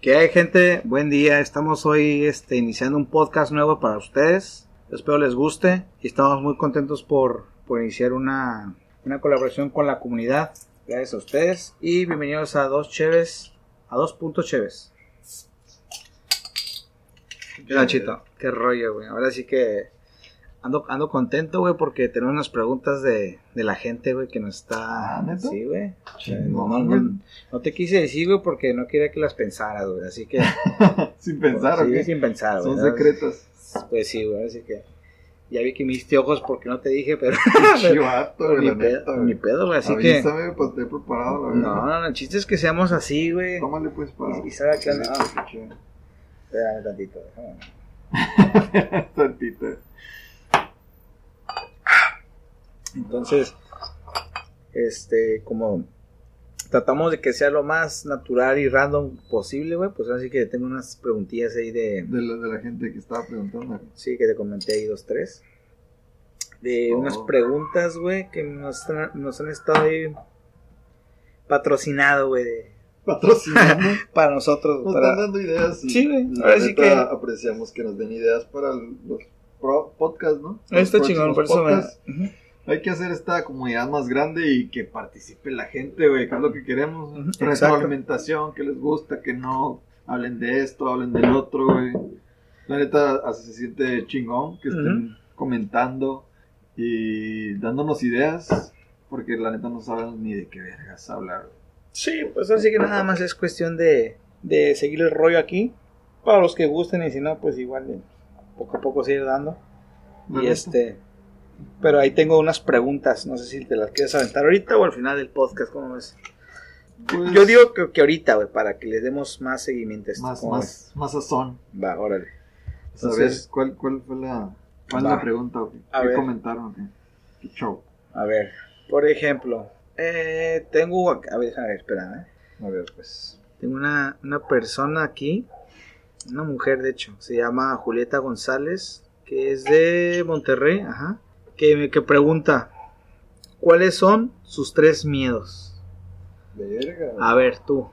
¿Qué hay gente? Buen día. Estamos hoy este, iniciando un podcast nuevo para ustedes. Espero les guste y estamos muy contentos por, por iniciar una, una colaboración con la comunidad. Gracias a ustedes y bienvenidos a Dos Cheves, a Dos Puntos Cheves. ¿Qué Nachito? Qué rollo, güey. Ahora sí que ando, ando contento, güey, porque tenemos unas preguntas de, de la gente, güey, que nos está... Ah. Sí, güey. No, no, no, no te quise decir, güey, porque no quería que las pensaras, güey. Así que... Sin pensar, ¿o Sí, qué? sin pensar, güey. Son ¿no? secretos. Pues sí, güey, así que... Ya vi que me diste ojos porque no te dije, pero... Chivato, güey, ni, pedo, ni pedo, güey, así que... Avísame, pues te he preparado, No, verdad. no, no, el chiste es que seamos así, güey. Tómale, pues, para... Y- sabe que chido. Espérame tantito, déjame. Tantito. Entonces, este, como tratamos de que sea lo más natural y random posible, güey, pues así que tengo unas preguntillas ahí de, De la, de la gente que estaba preguntando. sí, que te comenté ahí dos, tres, de Oh. unas preguntas, güey, que nos, nos han estado ahí patrocinado, güey, Patrocinando. para nosotros, Nos para... están dando ideas. Sí, güey, ahora sí que- apreciamos que nos den ideas para los podcasts, ¿no? Está chingón, por eso me-. Hay que hacer esta comunidad más grande y que participe la gente, güey, que es lo que queremos. Retroalimentación, que les gusta, que no hablen de esto, hablen del otro, güey. La neta, así se siente chingón que estén comentando y dándonos ideas, porque la neta no saben ni de qué vergas hablar. güey. Sí, pues así que nada más es cuestión de, de seguir el rollo aquí. Para los que gusten y si no, pues igual de poco a poco seguir dando. Y este, pero ahí tengo unas preguntas, no sé si te las quieres aventar ahorita o al final del podcast, ¿cómo ves? Pues, Yo digo que, que ahorita, güey, para que les demos más seguimiento a esto. más, ¿cómo más, más sazón. Va, órale. ¿Sabes Entonces- cuál, cuál fue la, cuál Va. la pregunta? o qué? A ¿Qué ver. comentaron? show? A ver, por ejemplo, eh, tengo, a ver, a ver, espera, ¿eh? A ver, pues. Tengo una, una persona aquí, una mujer de hecho, se llama Julieta González, que es de Monterrey, ajá, que, que pregunta, ¿cuáles son sus tres miedos? Verga. A ver, tú.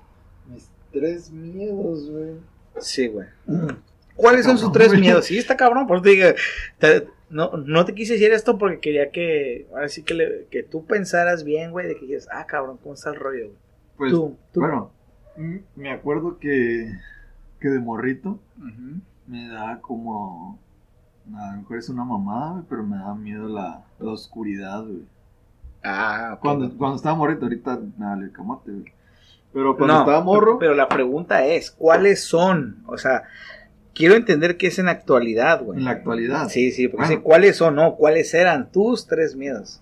Mis tres miedos, güey. Sí, güey. ¿Cuáles son sus tres miedos? Sí, está cabrón, por eso te digo, te- no, no te quise decir esto porque quería que, ahora sí que, le- que tú pensaras bien, güey, de que dices, ah, cabrón, ¿cómo está el rollo? güey? Pues, Tú, tú. bueno, mm, me acuerdo que, que de morrito me da como. A lo mejor es una mamada, güey, pero me da miedo la, la oscuridad, güey. Ah. Cuando, cuando estaba morrito, ahorita me da el camote, güey. Pero cuando No, estaba morro, Pero la pregunta es, ¿cuáles son? O sea, quiero entender qué es en la actualidad, güey. en la actualidad, Sí, sí, porque Bueno. sí, ¿cuáles son? No, ¿cuáles eran tus tres miedos?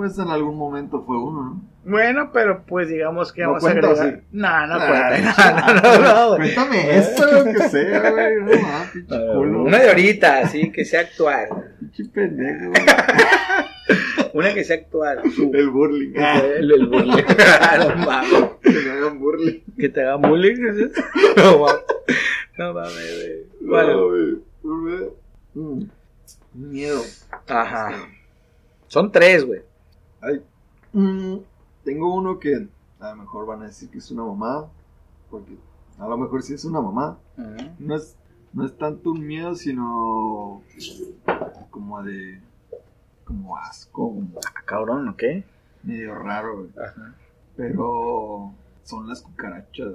Pues en algún momento fue uno, ¿no? Bueno, pero pues digamos que ¿No vamos a agregar... sí? No, no Ah, cuenta. No, no, no, no. Cuéntame eso, que sea, güey. No, pinche culo. Una de ahorita, sí, que sea actual. Pinche pendejo. Una que sea actual. El burling. El, el bullying. no mames. Que me hagan burling. Que te haga bullying. No mames. No mames, güey. No, güey. Burling. Mm. Miedo. Ajá. Son tres, güey. Ay. Mm, tengo uno que a lo mejor van a decir que es una mamada. Porque a lo mejor sí es una. Ajá. No es, no es tanto un miedo, sino como de. como asco, como Ah, cabrón, ¿ok? medio raro, güey. Ajá. Pero son las cucarachas.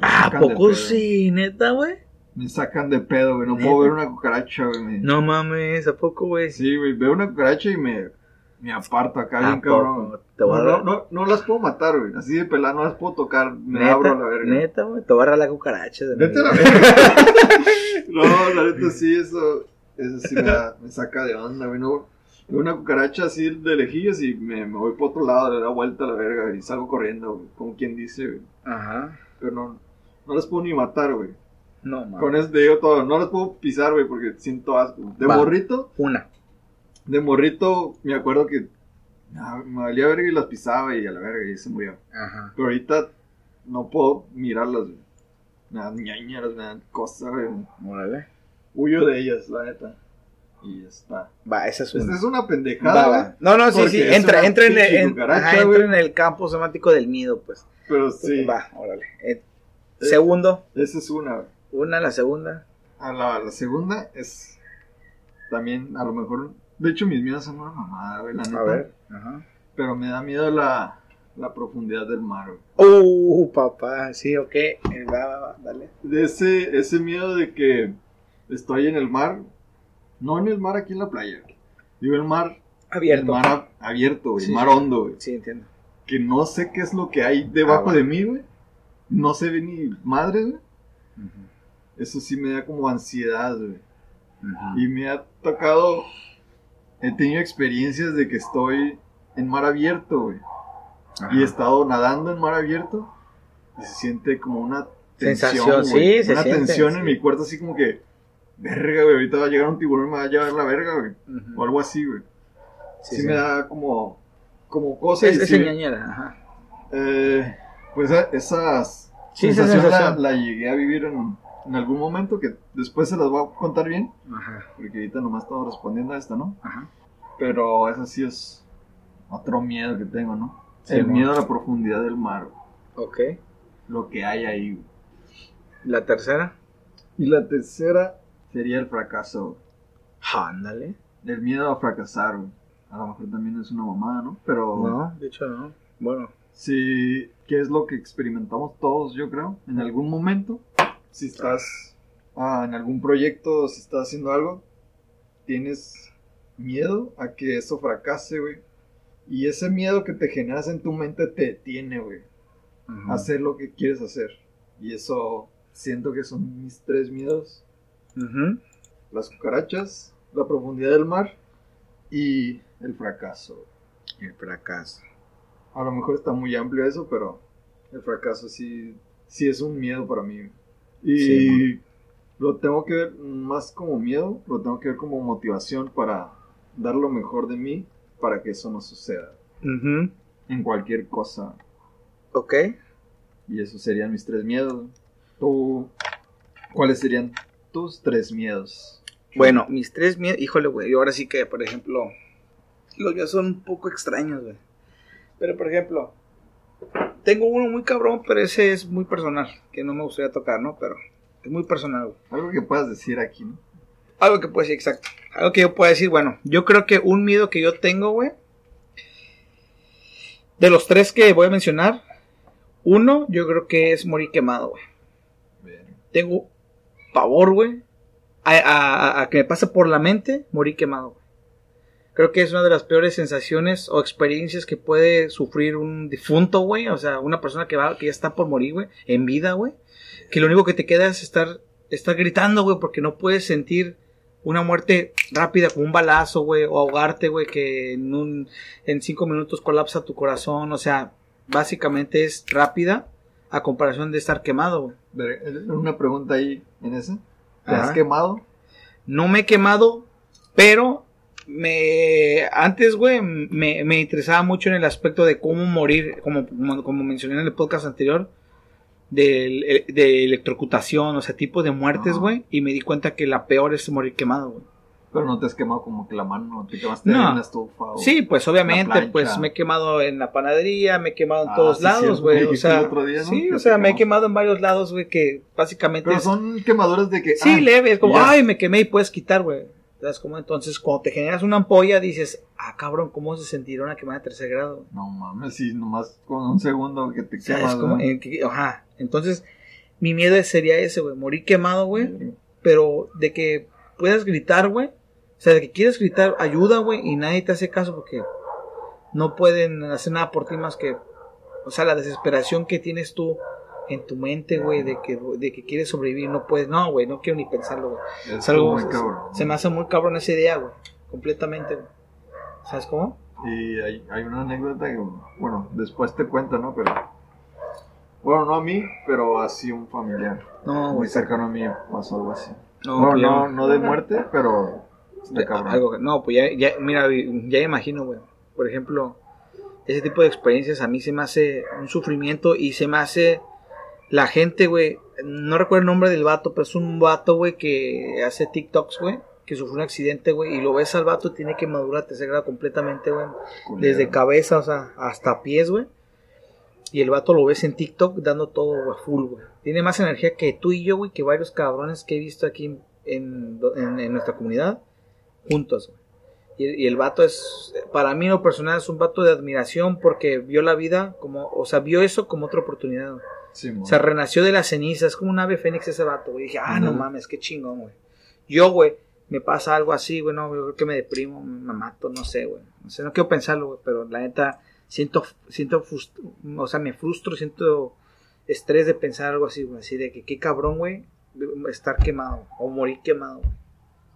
¿A sacan de poco sí, neta, güey? Me sacan de pedo, güey. No ¿Neta? puedo ver una cucaracha, güey. me- No mames, ¿a poco, güey? Sí, güey. Veo una cucaracha y me, me aparto acá, ¿A bien cabrón. poco? Te voy a No, no, no, no las puedo matar, güey. Así de pelada no las puedo tocar. Me neta, abro a la verga. Neta, güey, te voy a agarrar la cucaracha. de Neta, la verga. no, la neta sí, eso, eso sí me, da- me saca de onda, güey. No, una cucaracha así de lejillos y me, me voy por otro lado, le da vuelta a la verga y salgo corriendo, güey. Como quien dice, güey. Ajá. Pero no, no las puedo ni matar, güey. No, mames. Con eso te digo todo. No las puedo pisar, güey, porque siento asco. De Va. morrito, Una. De morrito, me acuerdo que ah, me valía verga y las pisaba y a la verga y se murió. Ajá. Pero ahorita no puedo mirarlas, güey. Me dan ñañeras, me dan cosas, güey. Órale. Huyo de ellas, la neta. Y está. Va, esa es Esta una. es una Va, pendejada, va. güey. No, no, sí, sí. Entra, entra, en, el, pinche en- cucaracha, ajá, entra güey. en el campo semántico del nido, pues. Pero sí. Va, órale. Eh, Segundo, Esa es una, güey. una, la segunda. A la, la segunda es también, a lo mejor, de hecho mis miedos son una mamada, güey, la neta. Ajá. Pero me da miedo la, la profundidad del mar, güey. Uh, papá, sí, ok. Eh, Va, va, va, dale. De ese, ese miedo de que estoy en el mar, no en el mar aquí en la playa, digo el mar, Abierto. el mar ab- abierto, güey, Sí, el mar hondo, güey. Sí, entiendo. Que no sé qué es lo que hay debajo Ah, de mí, güey. No se ve ni madre, güey. Eso sí me da como ansiedad, güey. Y me ha tocado, he tenido experiencias de que estoy en mar abierto, güey. Y he estado nadando en mar abierto y se siente como una tensión, Sensación, güey. sí, se Una siente, tensión sí. en mi cuerpo así como que, verga, güey, ahorita va a llegar un tiburón y me va a llevar la verga, güey. O algo así, güey. Sí, me da como, como Sí, cosas. es, es sí, ñañera, ajá. eh, pues esas Sí, esa sensaciones la, sensación. la llegué a vivir en, en algún momento que después se las voy a contar bien, Ajá, porque ahorita nomás estamos respondiendo a esta, ¿no? ajá. Pero esa sí es otro miedo que tengo, ¿no? Sí, el miedo a la profundidad del mar, güey. Ok. lo que hay ahí. güey. La tercera. Y la tercera sería el fracaso. Ándale. el miedo a fracasar. güey. A lo mejor también es una mamada, ¿no? Pero No, de hecho no. Bueno. sí, que es lo que experimentamos todos, yo creo, en algún momento. Si estás ah, en algún proyecto, si estás haciendo algo, tienes miedo a que eso fracase, güey. Y ese miedo que te generas en tu mente te detiene, güey. hacer lo que quieres hacer. Y eso siento que son mis tres miedos. Las cucarachas, la profundidad del mar y el fracaso. El fracaso. A lo mejor está muy amplio eso, pero el fracaso sí, sí es un miedo para mí. Y Sí, lo tengo que ver más como miedo, lo tengo que ver como motivación para dar lo mejor de mí para que eso no suceda en cualquier cosa. Ok. Y esos serían mis tres miedos. ¿Tú, ¿Cuáles serían tus tres miedos? Bueno, mis tres miedos. Híjole, güey. Yo ahora sí que, por ejemplo. Los míos son un poco extraños, güey. Pero, por ejemplo. Tengo uno muy cabrón, pero ese es muy personal. Que no me gustaría tocar, ¿no? Pero es muy personal, güey. Algo que puedas decir aquí, ¿no? Algo que puedo decir, exacto. Algo que yo pueda decir, bueno, yo creo que un miedo que yo tengo, güey. De los tres que voy a mencionar, uno, yo creo que es morir quemado, güey. Tengo pavor, güey, a, a- a que me pase por la mente morir quemado, güey. Creo que es una de las peores sensaciones o experiencias que puede sufrir un difunto, güey. O sea, una persona que va, que ya está por morir, güey, en vida, güey. Que lo único que te queda es estar, estar gritando, güey, porque no puedes sentir una muerte rápida como un balazo, güey, o ahogarte, güey, que en un, en cinco minutos colapsa tu corazón. O sea, básicamente es rápida a comparación de estar quemado, güey. Eh, Una pregunta ahí en ese. ¿Te Ajá. has quemado? No me he quemado, pero me antes, güey, me, me interesaba mucho en el aspecto de cómo morir, como, como, como mencioné en el podcast anterior, de, de electrocutación, o sea, tipos de muertes, güey, y me di cuenta que la peor es morir quemado, güey. Pero no te has quemado como que la mano, te quemaste No. en una estufa. o- Sí, pues obviamente, pues me he quemado en la panadería, me he quemado en Ah, todos sí, lados, güey, me o sea, día, ¿no? sí, o sea, me he quemado en varios lados, güey, que básicamente Pero es- son quemaduras de que. Sí, ah, leve, es como, ya. ay, me quemé y puedes quitar, güey. ¿Sabes cómo? Entonces, cuando te generas una ampolla, dices, ah, cabrón, ¿cómo se sentirá una quemada de tercer grado? No mames, sí, nomás con un segundo que te ¿Sabes quemas. En que- ajá. Entonces, mi miedo sería ese, güey, morir quemado, güey. Pero de que puedas gritar, güey. O sea, de que quieres gritar ayuda, güey, y nadie te hace caso porque no pueden hacer nada por ti más que, o sea, la desesperación que tienes tú en tu mente, güey, de que, de que quieres sobrevivir, no puedes, no, güey, no quiero ni pensarlo, güey. Es algo- muy cabrón. Se me hace muy cabrón esa idea, güey. Completamente, güey. ¿Sabes cómo? Y hay, hay una anécdota que, bueno, después te cuento, ¿no? Pero. Bueno, no a mí, pero así un familiar. No, Muy cercano a mí pasó algo así. No, bueno, pues no, no de muerte, pero. De cabrón. algo que- no, pues ya, ya, mira, ya imagino, güey. Por ejemplo, ese tipo de experiencias a mí se me hace un sufrimiento y se me hace la gente, güey. No recuerdo el nombre del vato, pero es un vato, güey, que hace TikToks, güey. Que sufrió un accidente, güey. Y lo ves al vato, tiene quemadura tercer grado completamente, güey. Desde cabeza, o sea, hasta pies, güey. Y el vato lo ves en TikTok dando todo a full, güey. Tiene más energía que tú y yo, güey, que varios cabrones que he visto aquí en, en, nuestra comunidad juntos, güey. Y, y el vato es, para mí lo personal es un vato de admiración porque vio la vida como, o sea, vio eso como otra oportunidad. güey. Sí. O sea, renació de las cenizas, como un ave fénix ese vato, güey. Dije, ah, no mames, qué chingón, güey. Yo, güey, me pasa algo así, güey, no, yo creo que me deprimo, me mato, no sé, güey. No sé, no quiero pensarlo, güey, pero la neta, siento, siento, o sea, me frustro, siento estrés de pensar algo así, güey, así de que qué cabrón, güey, estar quemado, o morir quemado, güey.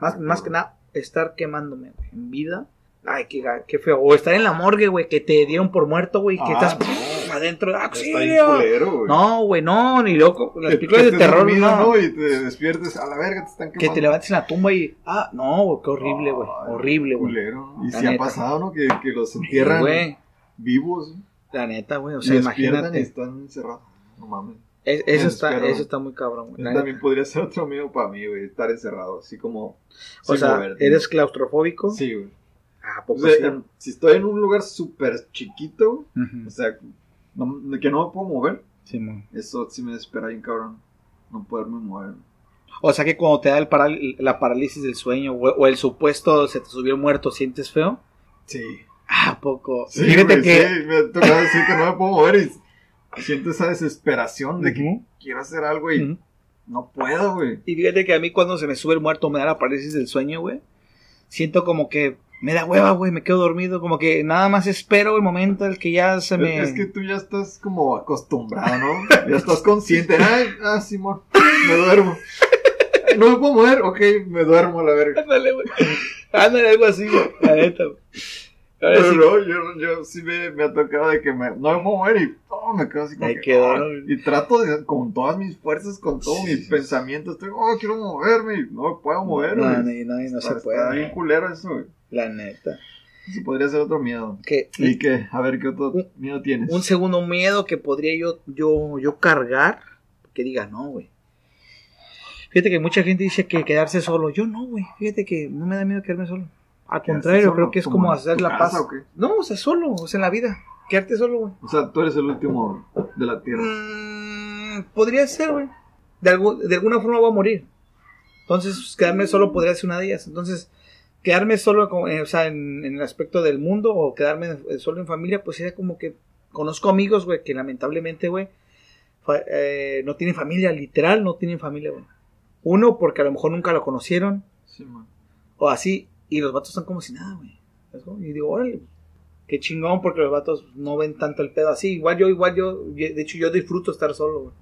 Más, más que nada, estar quemándome, güey, en vida. Ay, qué, qué feo. O estar en la morgue, güey, que te dieron por muerto, güey, que Ah, estás no. Adentro, ¡auxilio! culero, güey. No, güey, no, ni loco. Las Que- películas que de terror, dormido, no. Y te despiertes, a la verga, te están Que quemando. te levantes en la tumba y. Ah, no, güey, qué horrible, güey. Horrible, güey. culero. Y La si ha pasado, ¿no? Que, que los entierran vivos. La neta, güey. O sea, y imagínate. están encerrados. No mames. Es- eso, está, eso está muy cabrón, güey. Eso también podría ser otro miedo para mí, güey. Estar encerrado, así como. O sea, moverte. ¿eres claustrofóbico? Sí, güey. Ah, ¿a O poco sea, sí? si estoy en un lugar súper chiquito, o sea, no- que no me puedo mover, Sí, mon. eso sí me desespera bien, cabrón. No poderme mover. O sea que cuando te da el paral- la parálisis del sueño o, o el supuesto se te subió el muerto, ¿sientes feo? Sí. Ah, ¿a poco. Sí, Fíjate güey, que. sí, me ha tocado decir que no me puedo mover y siento esa desesperación de que quiero hacer algo y no puedo, güey. Y fíjate que a mí cuando se me sube el muerto me da la parálisis del sueño, güey. Siento como que me da hueva, güey, me quedo dormido, como que nada más espero el momento en el que ya se me... Es que tú ya estás como acostumbrado, ¿no? ya estás consciente. Ay, ah, Simón, me duermo. No me puedo mover, ok, me duermo a la verga. Ándale, güey. Ándale, algo así, güey. La neta, güey. Pero sí. no, yo, yo sí me, me ha tocado de que me, no me puedo mover y oh, me quedo así como Ahí que, quedó, oh, ¿no? y trato de, con todas mis fuerzas, con todos Sí, sí. pensamientos, estoy, oh, quiero moverme y no me puedo mover, No, güey. no, no, no Está- se Está puede. bien culero eso, güey. La neta. Eso podría ser otro miedo. ¿Y qué? A ver, ¿qué otro Un- miedo tienes? un segundo miedo que podría yo, yo, yo cargar, que diga no, güey. Fíjate que mucha gente dice que quedarse solo. Yo no, güey. Fíjate que no me da miedo quedarme solo. Al ¿Quedarse contrario, solo? creo que es como ¿Como en hacer la paz. o qué? No, o sea, solo, o sea, en la vida. Quedarte solo, güey. O sea, tú eres el último de la tierra. Mm, podría ser, güey. De, de alguna forma voy a morir. Entonces, quedarme solo podría ser una de ellas. Entonces, quedarme solo, eh, o sea, en, en el aspecto del mundo o quedarme eh, solo en familia, pues sería como que conozco amigos, güey, que lamentablemente, güey, eh, no tienen familia, literal, no tienen familia, güey. Uno, porque a lo mejor nunca lo conocieron, Sí, man. o así, y los vatos están como si nada, güey. Y digo, órale, qué chingón, porque los vatos no ven tanto el pedo así. Igual yo, igual yo, de hecho, yo disfruto estar solo, güey.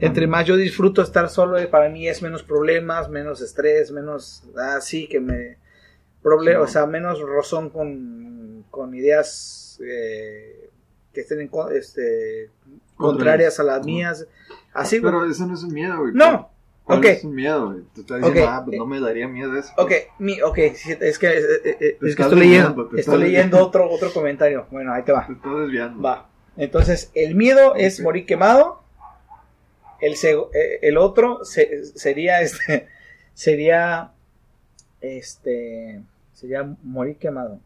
Entre más yo disfruto estar solo, eh, para mí es menos problemas, menos estrés, menos así que me proble- Sí. o sea, menos rozón con, con ideas eh, que estén en este, contrarias a las mías. Así. Pero eso no es un miedo, güey. No, ¿Cuál ok. es un miedo, güey? Tú estás diciendo, Ok. ah, pues no me daría miedo eso. Ok, mi, ok, sí, es que, eh, eh, eh, es que estoy leyendo, estoy leyendo otro, otro comentario. Bueno, ahí te va. Te estás desviando. Va. Entonces, el miedo es Ok. morir quemado. El, el otro se- sería este sería este sería morir quemado.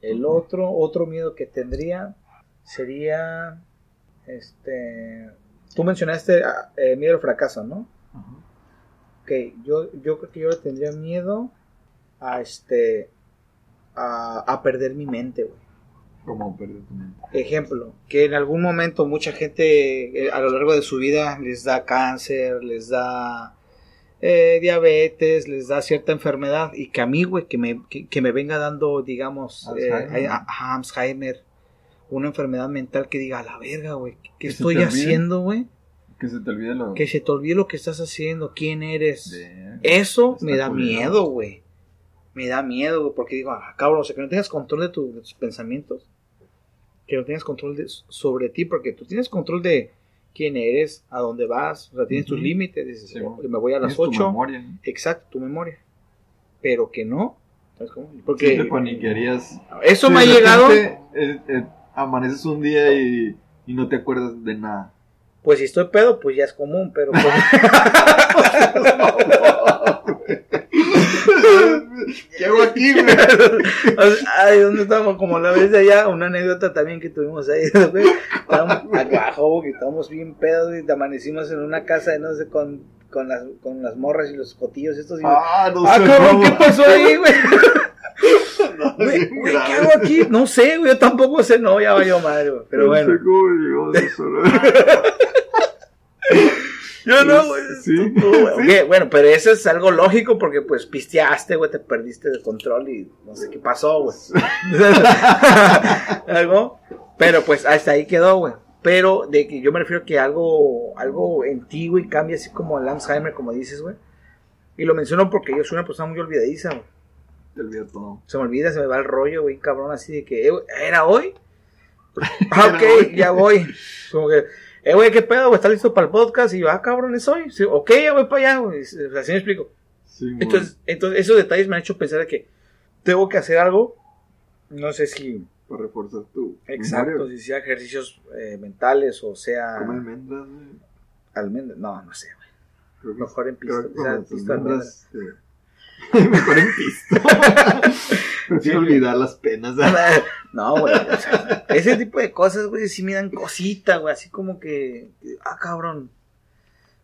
El otro otro miedo que tendría sería este tú mencionaste ah, eh, miedo al fracaso, ¿no? Ajá. Ok, yo, yo creo que yo tendría miedo a este a, a perder mi mente, güey. Como perder tu mente. Ejemplo, que en algún momento mucha gente eh, a lo largo de su vida les da cáncer, les da eh, diabetes, les da cierta enfermedad y que a mí, güey, que me, que, que me venga dando, digamos, eh, Alzheimer. a- a- Alzheimer, una enfermedad mental que diga, a la verga, güey, ¿qué Que estoy haciendo, güey? Que se te olvide lo... Que se te olvide lo que estás haciendo, quién eres. de- Eso Está me da miedo, güey. Me da miedo, güey, porque digo, ah, cabrón, o sea, que no tengas control de, tu- de tus pensamientos. Que no tengas control de- sobre ti, porque tú tienes control de quién eres, a dónde vas, o sea, tienes tus límites, dices, Sí, "Oh, me voy a las tienes tu 8, memoria, ¿no? exacto, tu memoria. Pero que no, ¿sabes cómo? Sí, Porque te paniquearías. eso Sí, me ha llegado, eh, eh, amaneces un día y, y no te acuerdas de nada. pues si estoy pedo, pues ya es común, pero pues, ¿Qué hago aquí, güey. Ay, ¿dónde estábamos? Como la vez de allá, una anécdota también que tuvimos ahí, güey. Estábamos abajo, que estábamos bien pedos y amanecimos en una casa de no sé, con, con, las, con las morras y los cotillos estos. Y, Ah, no ah, sé. cabrón, ¿qué pasó ahí, güey? No, Güey, bien güey, ¿qué hago aquí? No sé, güey, yo tampoco sé, no, ya valió madre, güey. Pero No bueno. sé cómo llegó eso, ¿no? Yo no, güey. Sí, tú, güey. sí. Ok, bueno, pero eso es algo lógico porque pues pisteaste, güey, te perdiste de control y no sé qué pasó, güey. algo, pero pues hasta ahí quedó, güey. Pero de que yo me refiero que algo, algo en ti, güey, cambia así como el Alzheimer, como dices, güey. Y lo menciono porque yo soy una persona muy olvidadiza, güey. Te olvidó todo. Se me olvida, se me va el rollo, güey, cabrón, así de que, eh, ¿era hoy? Ah, ok, ya voy. Como que, eh, güey, ¿qué pedo, güey? ¿Estás listo para el podcast? Y yo, ah, cabrón, ¿es hoy? Sí, ok, ya voy para allá, güey. Así me explico. Sí. Entonces, entonces, esos detalles me han hecho pensar de que tengo que hacer algo. No sé si. Para reforzar tu. Exacto, memoria. si sea ejercicios eh, mentales o sea. Come almendras, güey. almendras. No, no sé, güey. Mejor en creo que o sea, las pisto almendras, eh, Mejor en pisto. Prefiero olvidar las penas. No, güey. o sea, ese tipo de cosas, güey, sí me dan cosita, güey. Así como que. Ah, cabrón.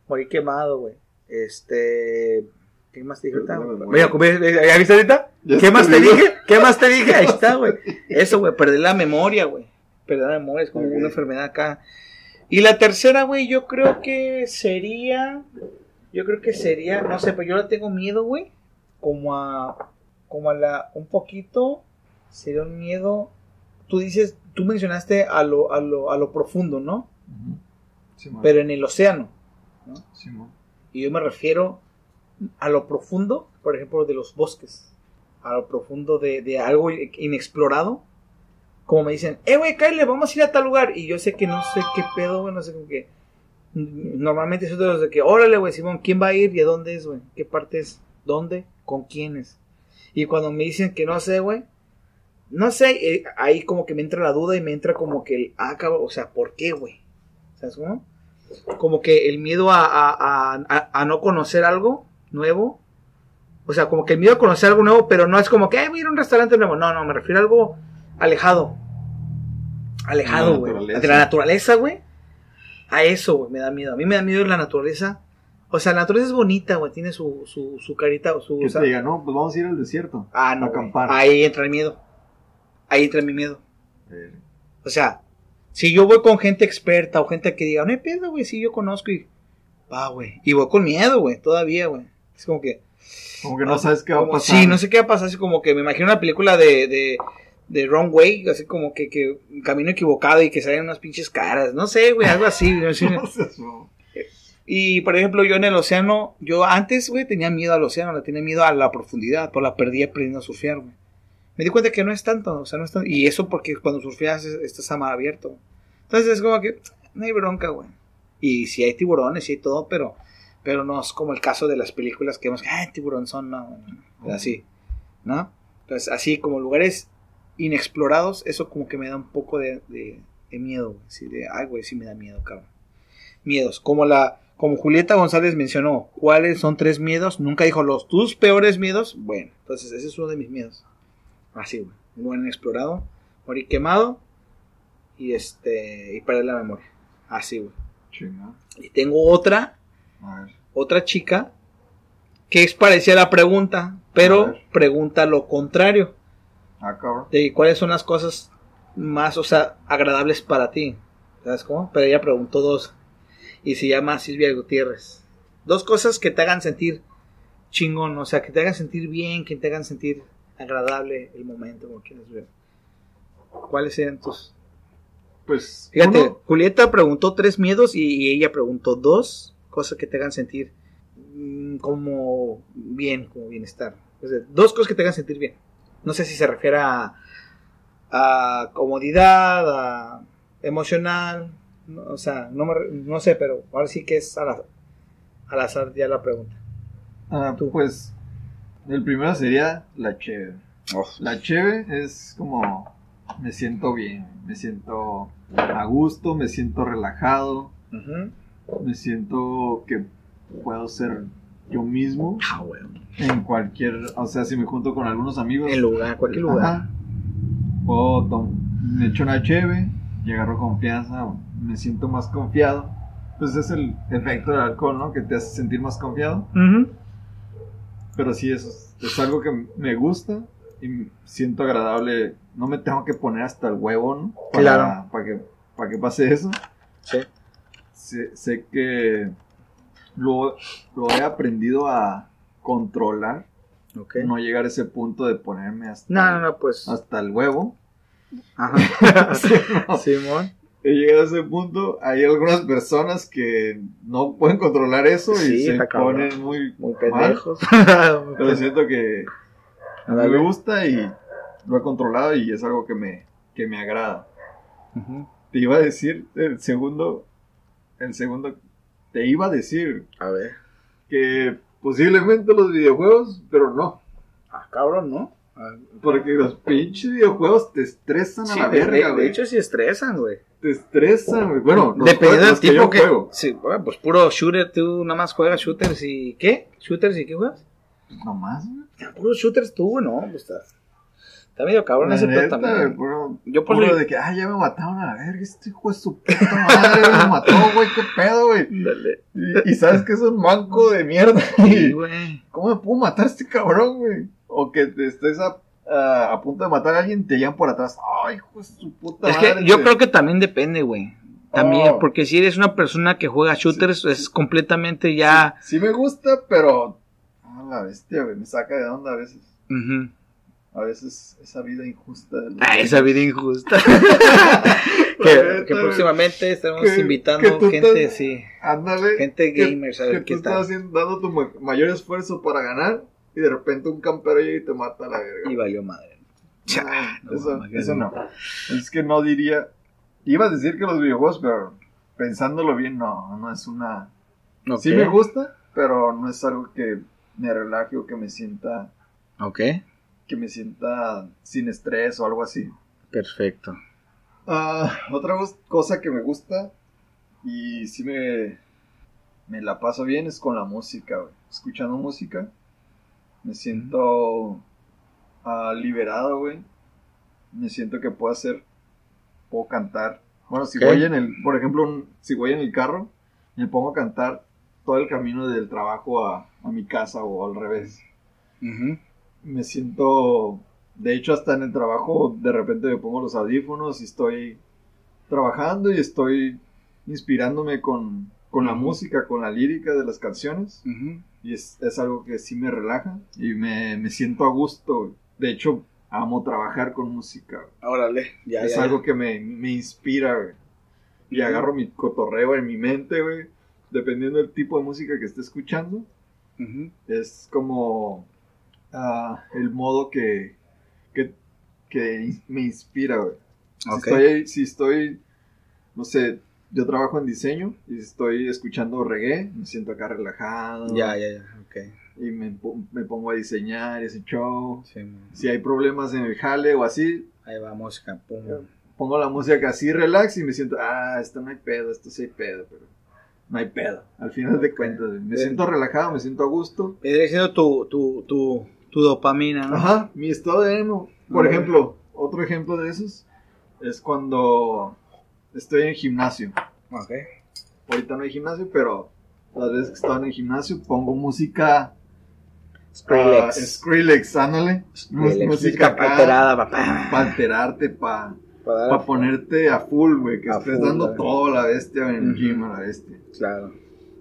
Morí quemado, güey. Este. ¿Qué más te dije ahorita? Mira, ¿cómo- ¿ya viste ahorita? ¿Qué más te dije? ¿Qué más te dije? Ahí está, güey. Eso, güey, perder la memoria, güey. Perder la memoria es como una enfermedad acá. Y la tercera, güey, yo creo que sería. Yo creo que sería. No sé, pero yo le tengo miedo, güey. Como a. Como a la. Un poquito. Sería un miedo. Tú dices. Tú mencionaste a lo, a lo, a lo profundo, ¿no? Pero en el océano. Simón. Y yo me refiero a lo profundo, por ejemplo, de los bosques. A lo profundo de, de algo inexplorado. Como me dicen, eh, güey, Kyle, vamos a ir a tal lugar. Y yo sé que no sé qué pedo, güey, no sé qué. Normalmente soy de los de que, órale, güey, Simón, ¿quién va a ir y a dónde es, güey? ¿Qué parte es? ¿Dónde? ¿Con quiénes? Y cuando me dicen que no sé, güey, no sé, eh, ahí como que me entra la duda y me entra como que el, ah, cabrón, o sea, ¿por qué, güey? ¿Sabes cómo? Como que el miedo a, a, a, no conocer algo nuevo. O sea, como que el miedo a conocer algo nuevo, pero no es como que, ay, voy a ir a un restaurante nuevo. No, no, me refiero a algo alejado. Alejado, güey. De la naturaleza, güey. A eso, güey, me da miedo. A mí me da miedo la naturaleza. O sea, la naturaleza es bonita, güey. Tiene su, su, su carita, su... Que o sea- te diga, no, pues vamos a ir al desierto. Ah, no. a acampar. Ahí entra el miedo. Ahí entra mi miedo. Eh, O sea, si yo voy con gente experta o gente que diga, no hay pedo, güey, si yo conozco y. Va, güey. Y voy con miedo, güey, todavía, güey. Es como que. como que no sabes qué va a pasar. Sí, no sé qué va a pasar. Así como que me imagino una película de. de de Wrong Way, así como que, que camino equivocado y que salen unas pinches caras, no sé, güey, algo así. no sé. No. Y por ejemplo, yo en el océano, yo antes, güey, tenía miedo al océano, le tenía miedo a la profundidad, por la perdí aprendiendo a surfear, güey. Me di cuenta que no es tanto, o sea, no es tanto. Y eso porque cuando surfeas es- estás a mar abierto. Entonces es como que no hay bronca, güey. Y si hay tiburones, sí hay todo, pero, pero no es como el caso de las películas que vemos, ah, tiburón son, no, no, no, así, ¿no? Entonces, así como lugares inexplorados, eso como que me da un poco de, de, de miedo, güey. Sí, de, ay, güey, sí me da miedo, cabrón. Miedos, como la, como Julieta González mencionó, ¿cuáles son tres miedos? Nunca dijo los tus peores miedos. Bueno, entonces ese es uno de mis miedos. Así, güey. Un lugar inexplorado, morir quemado y este y perder la memoria. Así, güey. Chinga. Y tengo otra, A ver. otra chica que es parecida a la pregunta, pero pregunta lo contrario. Ah. De cuáles son las cosas más, o sea, agradables para ti. ¿Sabes cómo? Pero ella preguntó dos. Y se llama Silvia Gutiérrez. Dos cosas que te hagan sentir chingón, o sea, que te hagan sentir bien, que te hagan sentir agradable el momento, como quieras ver. ¿Cuáles serían tus? Pues, Fíjate, uno, Julieta preguntó tres miedos y, ella preguntó dos cosas que te hagan sentir mm, como bien, como bienestar. O sea, dos cosas que te hagan sentir bien. No sé si se refiere a, a comodidad, a emocional, no, o sea, no, me no sé, pero ahora sí que es al, az- al azar ya la pregunta. ah, tú. pues, el primero sería la cheve. La cheve es como, me siento bien, me siento a gusto, me siento relajado, me siento que puedo ser yo mismo. Ah, bueno. en cualquier, o sea, si me junto con algunos amigos. En lugar, cualquier lugar. Ajá. O tom- me echo una cheve y agarro confianza, me siento más confiado. Pues es el efecto del alcohol, ¿no? Que te hace sentir más confiado. Pero sí, eso es, es algo que me gusta y siento agradable. No me tengo que poner hasta el huevo, ¿no? Para, Claro. Para que, para que pase eso. Sí. Sé, sé que lo, lo he aprendido a controlar. Ok. No llegar a ese punto de ponerme hasta, No, no, no, pues. hasta el huevo. Ajá. Simón. He llegado a ese punto. Hay algunas personas que no pueden controlar eso y se cabrón. ponen muy, Muy mal. pendejos. Pero siento que a mí Ándale. me gusta y lo he controlado y es algo que me, que me agrada. Te iba a decir el segundo, el segundo, te iba a decir A ver. que posiblemente los videojuegos, pero no. Ah, cabrón, ¿no? Porque los pinches videojuegos te estresan Sí, a la de- verga, de, de güey. hecho sí estresan, güey. Te estresan, güey. Bueno, Dependiendo del tipo que... juego. Sí, bueno, pues puro shooter, tú nada más juegas shooters y... ¿Qué? ¿Shooters y qué juegas? Nomás, güey. Puros shooters tú, güey, no, pues está... Está medio cabrón ese pedo también. puro- Yo por puro de que, ah, ya me mataron a la verga, este hijo de su puta madre me mató, güey, qué pedo, güey. Dale. Y, y sabes que es un manco de mierda. Sí, güey. ¿Cómo me puedo matar a este cabrón, güey? O que te estés a, a, a punto de matar a alguien te llegan por atrás. Ay, hijo de su puta Es madre. que yo creo que también depende, güey. También, Oh. porque si eres una persona que juega shooters, es completamente ya... Sí me gusta, pero... Ah, la bestia, güey, me saca de onda a veces. A veces esa vida injusta. de los- Ah, esa vida injusta. Que, próximamente estaremos Que- invitando gente, estás- sí. Ándale. Gente gamers, a que tú estás haciendo, dando tu ma- mayor esfuerzo para ganar y de repente un campero llega y te mata a la verga. Y valió madre. No, eso, eso no. Es que no diría. Iba a decir que los videojuegos, pero pensándolo bien, no, no es una. Sí me gusta, pero no es algo que me relaje o que me sienta. Ok, Que me sienta sin estrés o algo así. perfecto. Ah, otra cosa que me gusta y sí me, me la paso bien es con la música, güey. Escuchando música, me siento ah, liberado, güey. Me siento que puedo hacer, puedo cantar. Bueno, si voy en el, por ejemplo, un- si voy en el carro, me pongo a cantar todo el camino del trabajo a, a mi casa o al revés me siento, de hecho hasta en el trabajo de repente me pongo los audífonos y estoy trabajando y estoy inspirándome con, con la música, con la lírica de las canciones. Y es, es algo que sí me relaja y me, me siento a gusto. De hecho, amo trabajar con música. Órale, ya, es ya, algo que me, me inspira güey. y agarro mi cotorreo en mi mente, güey, dependiendo del tipo de música que esté escuchando es como ah, el modo que, que, me inspira, güey. Si, estoy, si estoy, no sé, yo trabajo en diseño y estoy escuchando reggae, me siento acá relajado. Ya, ya, ya, ok. Y me, me pongo a diseñar ese show. Sí. Si hay problemas en el jale o así, Ahí va música, pum. pongo la música así relax y me siento, ah, esto no hay pedo, esto sí hay pedo, pero no hay pedo. Al final de cuentas, me Bien. siento relajado, me siento a gusto. Vendría siendo tu, tu, tu, tu dopamina, ¿no? Ajá, mi estado de ánimo. Por ejemplo, otro ejemplo de esos es cuando estoy en gimnasio. Ok. Ahorita no hay gimnasio, pero las veces que estaba en el gimnasio pongo música. Skrillex. ah, Skrillex, ándale. Skrillex, Música música acá, alterada, papá. Para alterarte, para Para dar- ponerte a full, güey. Que A estés full, dando todo la bestia en el gym, a la bestia. Claro.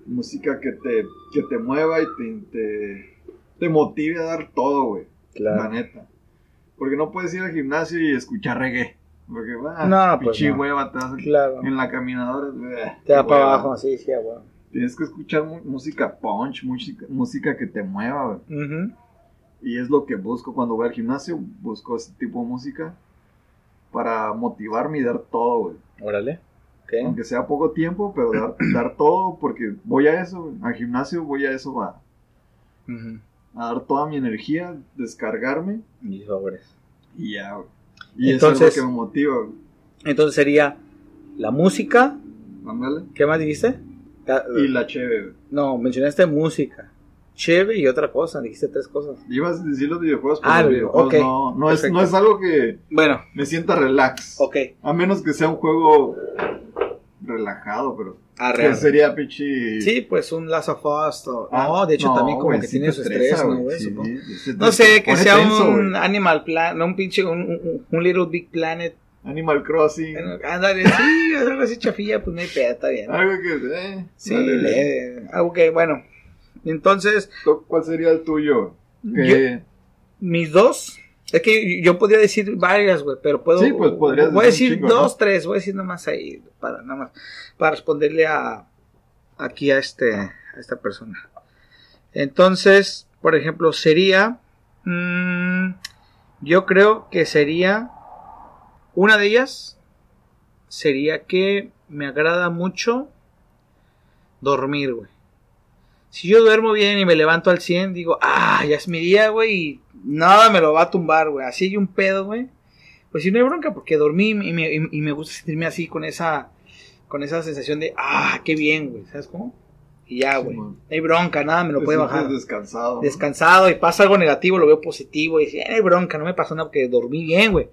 Música que te, que te mueva y te, te, te motive a dar todo, güey. La Claro. neta. Porque no puedes ir al gimnasio y escuchar reggae. Porque va, No, pues no. hueva, te vas Claro. en la caminadora. bleh, Te da para abajo, sí, sí, güey. Tienes que escuchar música punch, música, música que te mueva, güey. Y es lo que busco cuando voy al gimnasio. Busco ese tipo de música para motivarme y dar todo, güey. Órale. Ok. Aunque sea poco tiempo, pero dar, dar todo porque voy a eso, güey. Al gimnasio voy a eso, va. A dar toda mi energía, descargarme Y sobres. y ya, güey. Y Entonces- es algo que me motiva. Entonces sería la música. Ándale. ¿Qué más dijiste? La- Y la cheve. No, mencionaste música. cheve y otra cosa. Dijiste tres cosas. Ibas a decir los videojuegos, pero Ah, los videojuegos no, no, es, no es algo que Bueno, me sienta relax. ok. A menos que sea un juego relajado, pero. Ah, real. sería pinche. Sí, pues un Last of Us. o- Ah, no, de hecho también como que tiene su estrés, ¿no, güey? Sí, No sé, que sea tenso, un. Animal Planet, no un pinche, un, un, un Little Big Planet. Animal Crossing. Ándale, sí, algo así chafilla, pues no hay pedo, está bien. Algo que. Eh, Sí, vale. leve. Algo que, bueno. Entonces, ¿Cuál sería el tuyo? Mis dos. Es que yo podría decir varias, güey, pero puedo. Sí, pues, podrías Voy a decir dos, ¿no? tres, voy a decir nomás ahí, para, nada más, para responderle a. Aquí a este. A esta persona. Entonces, por ejemplo, sería. mm, yo creo que sería. Una de ellas. Sería que me agrada mucho. Dormir, güey. Si yo duermo bien y me levanto al 100, digo, ah, ya es mi día, güey, y nada me lo va a tumbar, güey. Así hay un pedo, güey. Pues si no hay bronca, porque dormí y me, y- y me gusta sentirme así con esa, con esa sensación de, ah, qué bien, güey. ¿Sabes cómo? Y ya, güey. no hay bronca, nada me lo puede bajar. descansado. Descansado y pasa algo negativo, lo veo positivo y dice, "Eh, no hay bronca, no me pasó nada porque dormí bien, güey.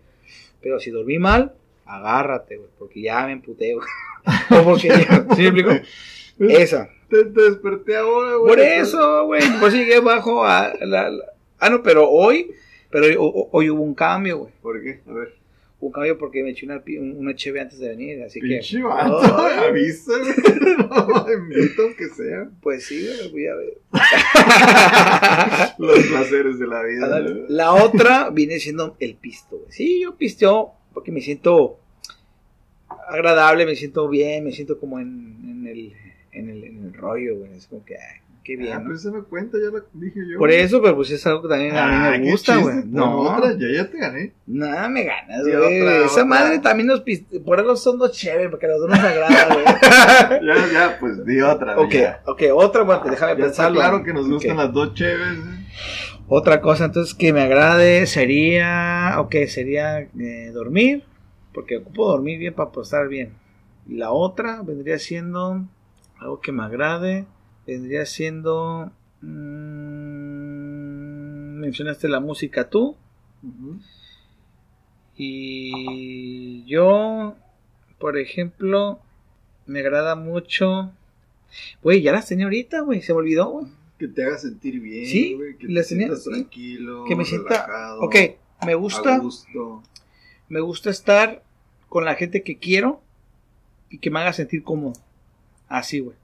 Pero si dormí mal, agárrate, güey, porque ya me emputé, güey. o porque ya, ¿sí me explico? Esa. Te, te desperté ahora, güey. Por eso, güey, pues llegué bajo a la, la- Ah, no, pero hoy, pero hoy, hubo un cambio, güey. ¿Por qué? A ver. Hubo un cambio porque me eché una, una cheve antes de venir, así Pinche que... vato, güey. No, invito aunque sea. pues sí, güey, voy a ver. Los placeres de la vida. La otra viene siendo el pisto, güey. Sí, yo pisteo porque me siento agradable, me siento bien, me siento como en, en el, en, el, en el rollo, güey. Es como que, ay, qué bien. Ah, ¿no? pero se me cuenta, ya lo dije yo. Por eso, pero pues es algo que también a Ah, mí me qué gusta, chiste, güey. No, Otra, ya, ya te gané. nada me ganas, Sí, güey. otra, Esa otra. madre también nos piste... Por algo son dos chéveres, porque a los dos nos agrada, güey. Ya, ya, pues di otra. ok, ya. ok, otra, bueno, déjame Ya está pensarlo. claro que nos Ok. gustan las dos chéves. Otra cosa entonces que me agrade sería, ok, sería eh, dormir, porque ocupo dormir bien para estar bien. Y la otra vendría siendo algo que me agrade, vendría siendo, mm, mencionaste la música tú, y yo, por ejemplo, me agrada mucho, güey, ya las tenía ahorita, güey, se me olvidó, güey. Que te haga sentir bien, Sí, que las te tenía, sientas tranquilo, Que me sienta, ok, me gusta. Me gusta estar con la gente que quiero y que me haga sentir cómodo. Así, güey.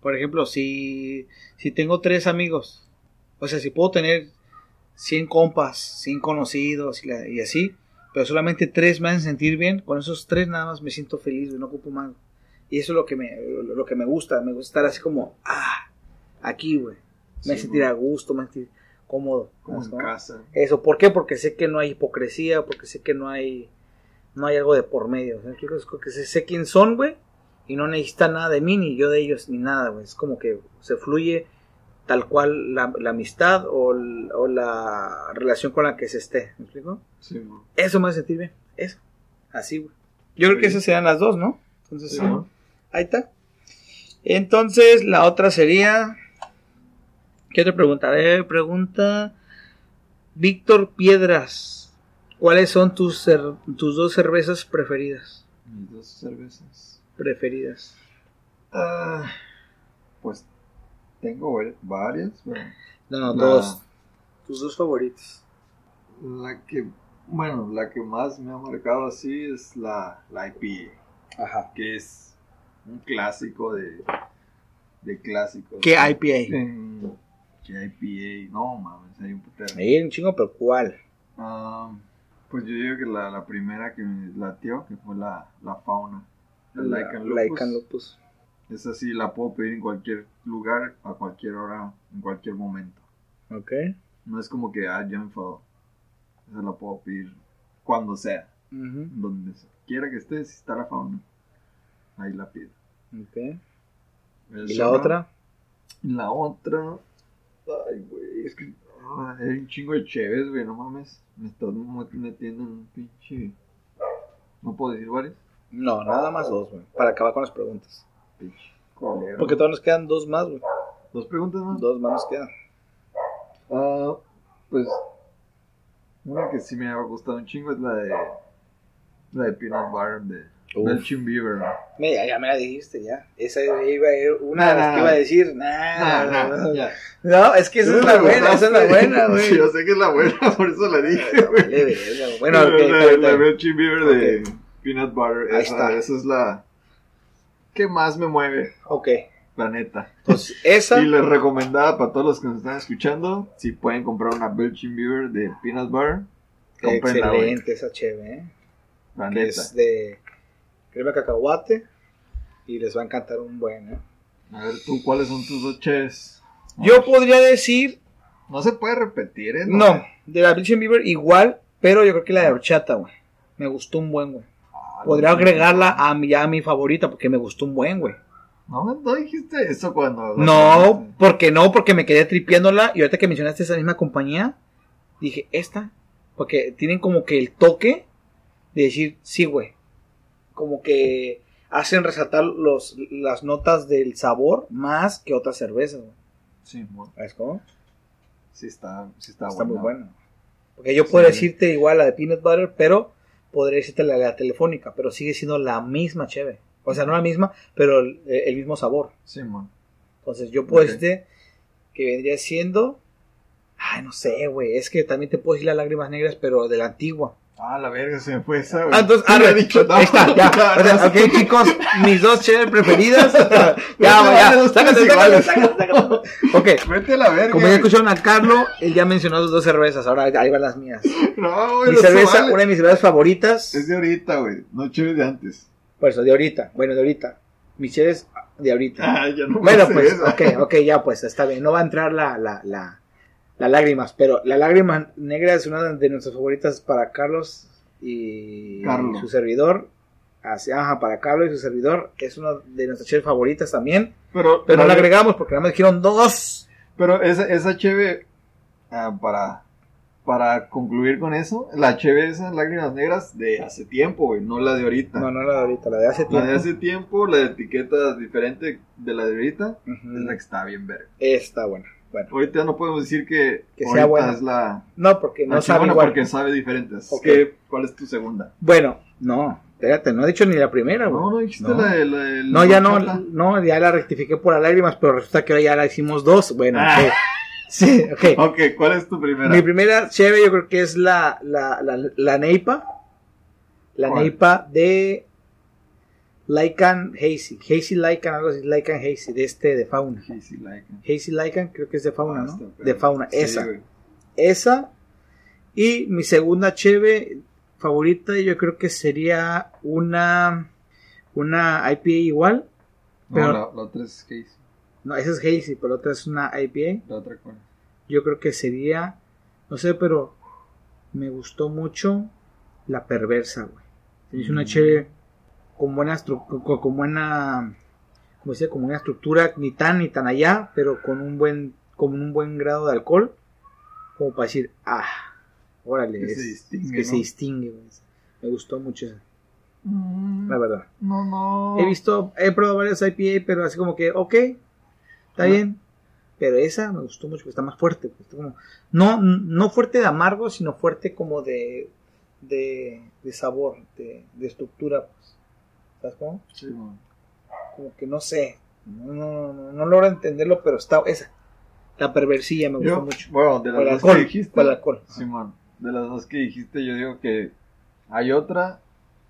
Por ejemplo, si, si tengo tres amigos, o sea, si puedo tener 100 compas, 100 conocidos y, la- y así, pero solamente tres me hacen sentir bien, con esos tres nada más me siento feliz, güey, no ocupo más. Y eso es lo que me, lo, lo que me gusta, me gusta estar así como, ah, aquí, güey. Me Sí, sentir güey. a gusto, me sentir cómodo. Como casa. Eso, ¿por qué? Porque sé que no hay hipocresía, porque sé que no hay no hay algo de por medio. que sé, sé quién son, güey, y no necesitan nada de mí, ni yo de ellos, ni nada, güey. Es como que se fluye tal cual la, la amistad o, la relación con la que se esté. ¿Me explico? Sí, güey. Eso me hace sentir bien, eso. Así, güey. Yo creo que esas serían las dos, ¿no? Entonces, Sí, ahí está. Entonces, la otra sería. ¿Qué otra pregunta? A ver, pregunta. Víctor Piedras. ¿Cuáles son tus, tus dos cervezas preferidas? Mis dos cervezas. Preferidas. Ah, pues tengo va- varias, pero No, no, La- dos. Tus dos favoritas. la que, bueno, la que más me ha marcado así es la, la IPA, Ajá. que es un clásico de, de clásicos. ¿Qué IPA? En- ¿Qué IPA? No, mames, hay un putero. Ahí un chingo, pero ¿cuál? Ah, pues yo digo que la, la primera que me latió, que fue la, la fauna. Lycan Lupus. Lycan. Esa sí la puedo pedir en cualquier lugar, a cualquier hora, en cualquier momento. Ok. No es como que, ah, ya me enfadó. Esa la puedo pedir cuando sea, donde quiera que esté, si está la fauna. Ahí la pido. Ok. ¿Y la otra? La otra. Ay, güey, es que. ah, hay un chingo de chéves, güey, no mames. Me estás metiendo en un pinche. No puedo decir varios. No, nada más dos, güey. Para acabar con las preguntas. Porque todavía nos quedan dos más, güey. Dos preguntas más. Dos más nos quedan. Ah, pues una que sí me ha gustado un chingo es la de la de Peanut Butter de Uf. Belching Beaver. ¿no? Mira, ya me la dijiste, ya. Esa iba a ir una de Nah, las que iba a decir. Nah, Nah. No, es que esa es la buena, esa es la buena, güey. Sí, yo sé que es la buena, por eso la dije, güey. Bueno, la, la bien. Belching Beaver de Peanut Butter. Ahí esa, está. esa es la que más me mueve, Ok, la neta. entonces esa. Y les recomendaba para todos los que nos están escuchando, si pueden comprar una Belching Beaver de Peanut Butter. Excelente esa chévere, ¿eh? La Que neta. es de crema de cacahuate y les va a encantar un buen, ¿eh? A ver, tú, ¿cuáles son tus dos ches? Yo podría decir, No se puede repetir, ¿eh? no, de la Bleaching Beaver igual, pero yo creo que la de horchata, güey. Me gustó un buen, güey. Podría agregarla a mi, ya a mi favorita porque me gustó un buen, güey. No, no dijiste eso cuando. No, porque no, porque me quedé tripiéndola y ahorita que mencionaste esa misma compañía, dije, esta, porque tienen como que el toque de decir, sí, güey. Como que hacen resaltar los, las notas del sabor más que otras cervezas, güey. Sí, mo- ¿Sabes cómo? sí está, sí está, Está muy buena. bueno. Porque yo puedo decirte igual la de peanut butter, pero podría decirte la, la telefónica, pero sigue siendo la misma chévere. O sea, no la misma, pero el, el mismo sabor. Sí, mon. Entonces yo puedo Ok. decirte que vendría siendo... Ay, no sé, güey. Es que también te puedo decir las lágrimas negras, pero de la antigua. Ah, la verga, se me fue esa, güey. Ah, entonces, he dicho, no, ahí está, ya. no, O sea, no, ok, chicos, mis dos chéveres preferidas. ya, ya, sácate, sácate. Ok, Vete a la verga. como ya escucharon a Carlo, él ya mencionó sus dos cervezas, ahora ahí van las mías. No, güey, Mi cerveza, vale. una de mis cervezas favoritas, Es de ahorita, güey. No chévere de antes. por eso, de ahorita, bueno, de ahorita. Mis chéveres de ahorita. Ah, ya no Bueno, pues, ok, ok, ya pues, está bien. No va a entrar la, la, la, la lágrimas, pero la lágrima negra es una de nuestras favoritas para Carlos y Carlos. su servidor. Así, ajá, para Carlos y su servidor. Es una de nuestras cheves favoritas también. Pero, Pero no la agregamos porque nada más dijeron dos. Pero esa, esa cheve, ah, para, para concluir con eso, la cheve esas lágrimas negras de hace tiempo, güey, no la de ahorita. No, no la de ahorita, la de hace La tiempo. de hace tiempo, la de etiqueta diferente de la de ahorita, es la que está bien verga. Está buena. Bueno, Ahorita no podemos decir que, Que sea buena. es la, no, porque no sabe igual. porque sabe diferente. Así Ok. que, ¿Cuál es tu segunda? Bueno, no, espérate, no he dicho ni la primera, güey. No, no dijiste No. la de la No, ya no, no, ya la rectifiqué por las lágrimas, pero resulta que ahora ya la hicimos dos. Bueno, Ah. ok. Sí, ok. Ok, ¿cuál es tu primera? Mi primera chévere yo creo que es la, la, la, la Neipa. La ¿Cuál? Neipa de Lycan Hazy. Hazy Lycan, algo así, Lycan Hazy, de este, de Fauna. Sí, like. Hazy Lycan, creo que es de Fauna, Ah, ¿no? De Fauna, Sí, esa. güey. Esa. Y mi segunda cheve favorita yo creo que sería una, una IPA igual. No, Pero- la, la otra es Casey. No, esa es Hazy, pero la otra es una IPA. La otra cuál. yo creo que sería, no sé, pero me gustó mucho la perversa, güey. Hizo una Mm. chévere con buena, con, buena, como decía, como una estructura ni tan ni tan allá, pero con un buen, con un buen grado de alcohol, como para decir, ah, órale, Que se es- distingue, que ¿no? se distingue. Me gustó mucho esa, Mm, la verdad. No, no. He visto, he probado varias IPA, pero así como que, ok, está Ah. bien. Pero esa me gustó mucho, porque está más fuerte. pues, está como- no, no fuerte de amargo, sino fuerte como de, de, de sabor, de, de estructura. Pues. Man. Como que no sé. No, no, no, no logro entenderlo, pero está esa. La perversilla me gustó mucho. bueno, de las dos alcohol. que dijiste. por el alcohol. Simón, de las dos que dijiste, yo digo que hay otra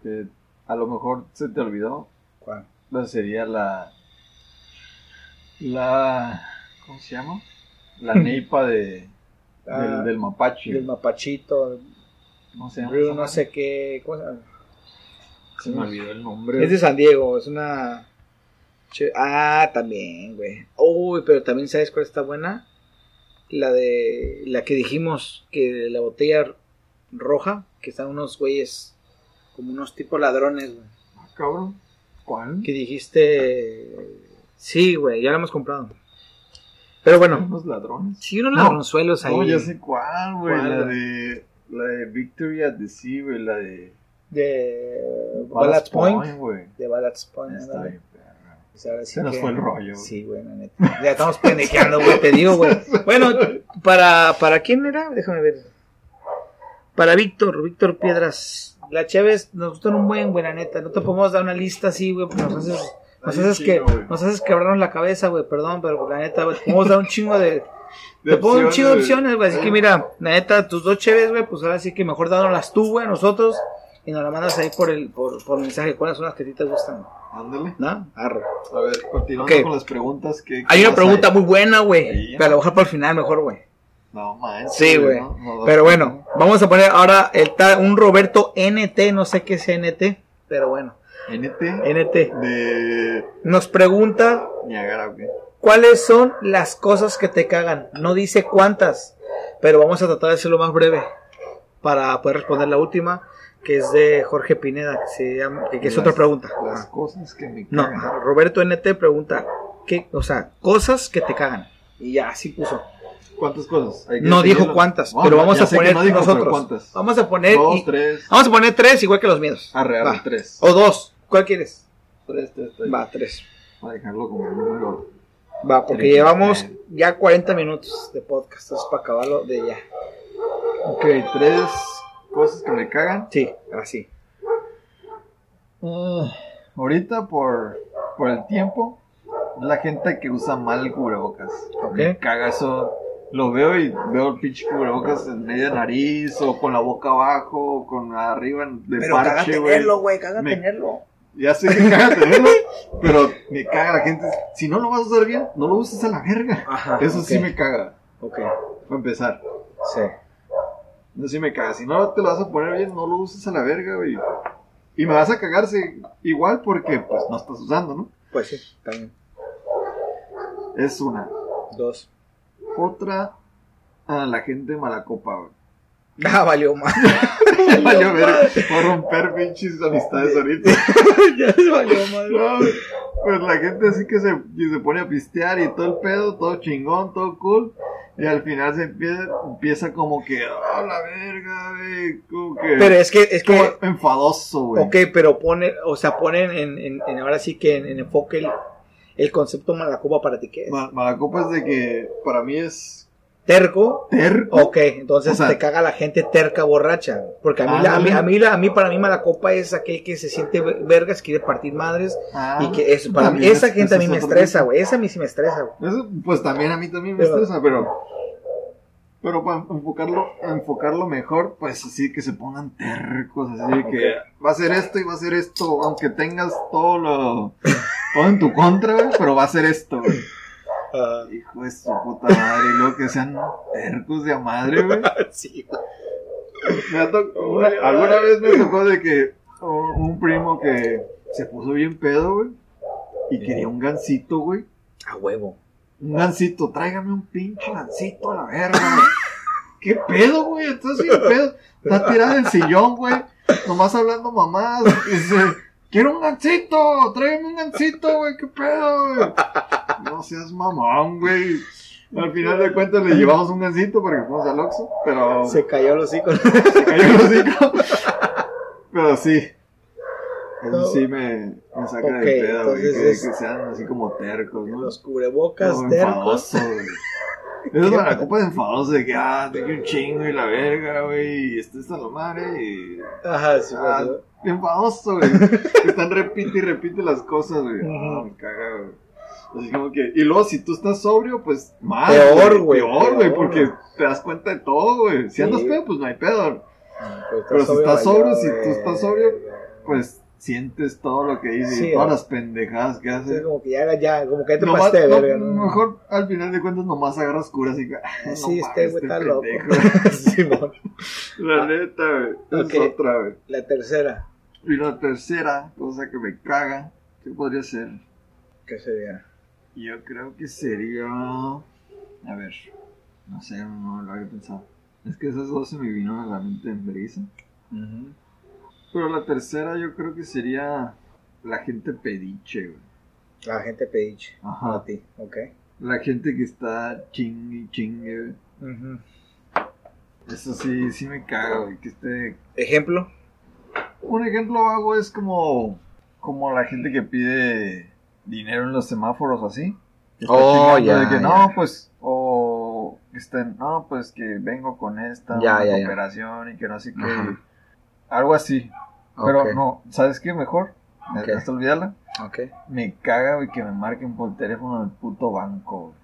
que a lo mejor se te olvidó. ¿Cuál? Pero sería la. La. ¿Cómo se llama? La neipa de, Ah, del, del mapache. Del mapachito, ¿Cómo se llama? No sé qué. ¿cómo se me olvidó el nombre. Es de San Diego, es una. Ah, también, güey. Uy, pero también sabes cuál está buena. La de. La que dijimos que la botella roja, que están unos güeyes como unos tipo ladrones, güey. Ah, cabrón. ¿Cuál? Que dijiste. Sí, güey, ya la hemos comprado. Pero bueno, ¿Unos ladrones? sí, unos No, ladronzuelos ahí. No, ya sé cuál, güey. ¿Cuál, La de. La de Victory at the Sea, güey. La de. De. Ballast Point. De Ballast Point. Está ándale. bien, perra. Ahora sí Se nos que- fue el rollo. Sí, la neta. Ya estamos pendejeando, güey, te digo, güey. Bueno, para, ¿para quién era? Déjame ver. Para Víctor, Víctor Piedras. La Chévez nos gustan un buen, güey, la neta. No te podemos dar una lista así, güey, porque nos haces, nos haces que, nos haces quebrarnos la cabeza, güey, perdón, pero la neta, güey, te podemos dar un chingo de, De te pongo un chingo de opciones, güey. Así que mira, la neta, tus dos Chévez, güey, pues ahora sí que mejor dánoslas tú, güey, a nosotros. Y nos la mandas ahí por el, por, por mensaje. ¿Cuáles son las que a ti te gustan? Ándale. ¿No? Arre. A ver, continuando con las preguntas que... Hay ¿qué una pregunta hay? muy buena, güey. Pero a lo mejor para el final mejor, güey. No, manches. Sí, güey. no, no, Pero bueno, vamos a poner ahora el un Roberto NT, no sé qué es NT, pero bueno, NT NT. de Nos pregunta Niagara, cuáles son las cosas que te cagan. No dice cuántas, pero vamos a tratar de hacerlo más breve para poder responder la última, que es de Jorge Pineda, que, se llama- que es Las- otra pregunta. Las cosas que me No, cagan. ajá, Roberto NT pregunta, ¿qué, o sea, cosas que te cagan. Y ya, así puso. ¿Cuántas cosas? No dijo cuántas, No, pero vamos a poner no dijo, nosotros. ¿Cuántas? Vamos a poner Dos, y- tres. Vamos a poner tres igual que los míos. Arre, arre, Va. tres. O dos. ¿Cuál quieres? Tres, tres, tres. Va, tres. Voy a dejarlo como número. Va, porque Tres. llevamos ya 40 minutos de podcast. Entonces, para acabarlo de ya. Ok, tres cosas que me cagan. Sí, así. Ah, ahorita por, por el tiempo, la gente que usa mal cubrebocas. Me caga eso. Lo veo y veo el pinche cubrebocas en medio de nariz o con la boca abajo o con arriba de parche, güey. güey. Caga Me- tenerlo. Ya sé que caga tenerlo, pero me caga la gente. Si no lo vas a usar bien, no lo uses a la verga. Ajá. Eso sí me caga. Ok. Para empezar. Sí. Eso sí me caga. Si no te lo vas a poner bien, no lo uses a la verga, güey. Y me vas a cagarse igual porque, pues, no estás usando, ¿no? Pues sí, también. Es una. Dos. Otra, a la gente mala copa, güey. Ah, valió más. Ya valió. Voy a romper pinches amistades ahorita. ya se valió más. Pues la gente así que se, que se pone a pistear y todo el pedo, todo chingón, todo cool. Y al final se empieza, empieza como que, ah, la verga, güey. Como que. Pero es que, es que. enfadoso, güey. Ok, pero pone, o sea, ponen en, en, en- ahora sí que en, en enfoque el, el concepto malacopa para ti, ¿qué es? Ma- Mala copa es de que para mí es Terco. terco. Ok, entonces O sea- te caga la gente terca borracha. Porque a mí, la- a mí, a mí, la- a mí, para mí, Malacopa es aquel que se siente ve- vergas, quiere partir madres. Ah, y que eso, para mí, esa es- gente a mí me es estresa, güey. Esa a mí sí me estresa, güey. Eso, pues también a mí también me Pero- estresa, pero. Pero para enfocarlo, enfocarlo mejor, pues así que se pongan tercos, así que va a ser esto y va a ser esto, aunque tengas todo lo. todo en tu contra, güey, pero va a ser esto, güey. Hijo de su puta madre, y luego que sean tercos de a madre, güey. sí, güey. Una- alguna vez me tocó de que un, un primo que se puso bien pedo, güey, y quería un gancito, güey. A huevo. Un gancito, tráigame un pinche gancito a la verga, güey. ¿Qué pedo, güey? Estás bien pedo. Está tirado en el sillón, güey. Nomás hablando mamás. Dice, quiero un gancito, tráigame un gancito, güey. ¿Qué pedo, güey? No seas mamón, güey. Al final de cuentas le llevamos un gancito porque fuimos al Oxxo, pero Se cayó los hijos. se cayó el hocico. Pero sí. Eso sí me, me saca Ok, de pedo, güey. Que, es- que sean así como tercos, ¿no? los cubrebocas Como tercos. enfadoso, güey. Es la copa de enfadoso de que, ah, tengo un chingo y la verga, güey, y esto está lo madre, y... Ajá, sí, Ah, enfadoso, güey. Están repite y repite las cosas, güey. Ah, me caga, güey. Así como que, y luego si tú estás sobrio, pues más. Peor, güey, Peor, güey, porque te das cuenta de todo, güey. Si Sí. andas pedo, pues no hay pedo. Pues Pero si estás sobrio, si tú estás sobrio, Pues sientes todo lo que dice Sí, y todas las pendejadas que Sí, hace. como que ya, ya, como que te Nomás- pasaste de no, verga. ¿no? Mejor al final de cuentas nomás agarras curas y que, ah, no Sí, este güey está loco. Simón. La neta, güey. Ok. Es otra, güey. La tercera, Y la tercera cosa que me caga, ¿qué podría ser? ¿qué sería? Yo creo que sería. A ver, no sé, no lo había pensado. Es que esas dos se me vino a la mente en brisa. Pero la tercera yo creo que sería la gente pediche, güey. La gente pediche. Ajá. A ti, ok. La gente que está chingue y chingue, güey. Eso sí, sí me caga, güey. Que esté. Ejemplo. Un ejemplo hago es como. Como la gente que pide dinero en los semáforos así. Está Oh, de ya, que ya. no, pues, o que estén, no, pues que vengo con esta Ya, ya, ya. operación y que no sé qué. Ajá. Algo así. Pero no, ¿sabes qué? Mejor, me Ok. hasta olvidarla. Ok. Me caga, güey, que me marquen por teléfono del puto banco.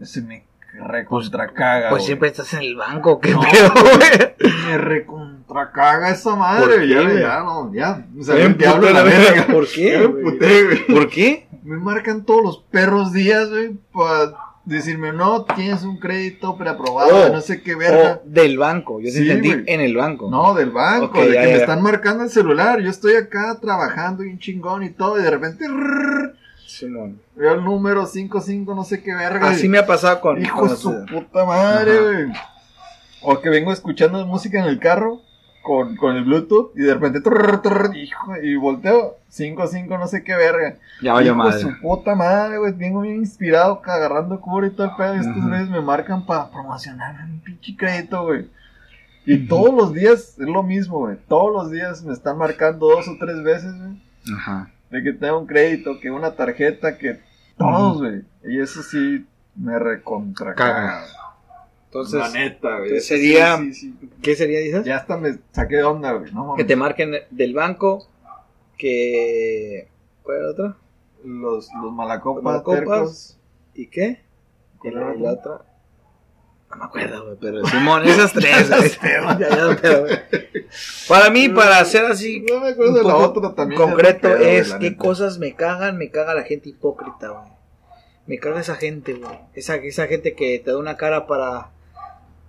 Ese me recontra caga, Pues güey. siempre estás en el banco, qué No. pedo, güey. Me recontra caga esa ¿Por madre, qué, ya, güey? ya, no, ya. O sea, Me el diablo la la verga. verga. ¿Por qué, me güey. ¿Por qué? Me marcan todos los perros días, güey, para decirme, no, tienes un crédito preaprobado, Oh, no sé qué verga. O del banco, yo Sí, entendí en el banco. No, del banco, de ya, que me ya. están marcando el celular. Yo estoy acá trabajando bien chingón y todo, y de repente rrrr, Simón. veo el número 55, no sé qué verga. Así me ha pasado con. Hijo de su puta madre, güey. O que vengo escuchando música en el carro con, con el Bluetooth y de repente, trrr, trrr, hijo, y volteo, 55, no sé qué verga. Ya vaya madre. su puta madre, güey. Vengo bien inspirado, agarrando cura y todo el pedo. Y estos güeyes me marcan para promocionar un pinche crédito, güey. Y todos los días es lo mismo, güey. Todos los días me están marcando dos o tres veces, güey. Ajá. De que tengo un crédito, que una tarjeta, que todos, güey. Y eso sí me recontra Caga. Entonces, La neta, güey. entonces sería- Sí, sí, sí. ¿qué sería, dices? Ya hasta me saqué de onda, güey. No. Que te marquen del banco, que... ¿Cuál era otra? Los, los malacopas, Malacopas. tercos. ¿Y qué? ¿Cuál era la, otra? la. No me acuerdo, güey, pero Simón, esas tres. güey. ya, ya, pero. Para mí, para hacer así No me acuerdo de la otra también. concreto es la qué neta. cosas me cagan, me caga la gente hipócrita, güey. Me caga esa gente, güey. Esa, esa gente que te da una cara para,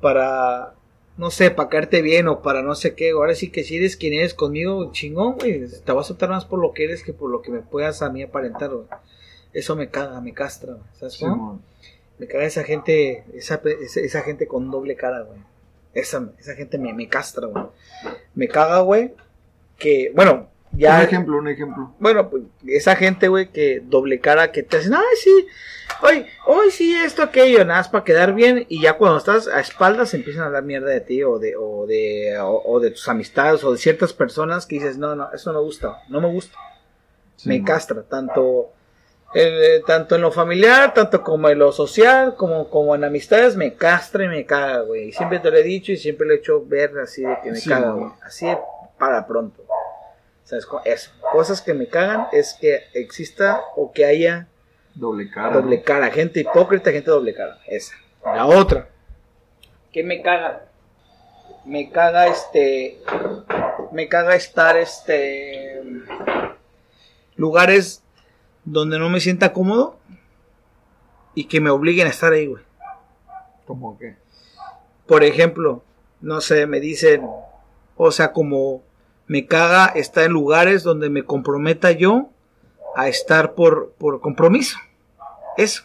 para, no sé, para caerte bien o para no sé qué. Ahora sí que si eres quien eres conmigo, chingón, güey. Te voy a aceptar más por lo que eres que por lo que me puedas a mí aparentar, güey. Eso me caga, me castra, güey. ¿Sabes cómo? Me caga esa gente, esa, esa, esa gente con doble cara, güey. Esa, esa gente me, me castra, güey. Me caga, güey, que, bueno, ya... Un ejemplo, un ejemplo. Bueno, pues esa gente, güey, que doble cara, que te hacen, ay, sí, hoy, hoy sí, esto, aquello, nada más para quedar bien, y ya cuando estás a espaldas empiezan a hablar mierda de ti, o de, o de, o, o de tus amistades, o de ciertas personas que dices, no, no, eso no gusta, no me gusta, me castra, tanto, eh, tanto en lo familiar, tanto como en lo social, como, como en amistades, me castra y me caga, güey, y siempre te lo he dicho y siempre lo he hecho ver así de que me Sí, caga, güey. así de para pronto. ¿Sabes? Eso. Cosas que me cagan es que exista o que haya Doble cara. doble cara. Gente hipócrita, gente doble cara. Esa. La otra. ¿Qué me caga? Me caga este. Me caga estar este. Lugares donde no me sienta cómodo y que me obliguen a estar ahí, güey. ¿Cómo que? Por ejemplo, no sé, me dicen, o sea, como me caga estar en lugares donde me comprometa yo a estar por, por compromiso. Eso,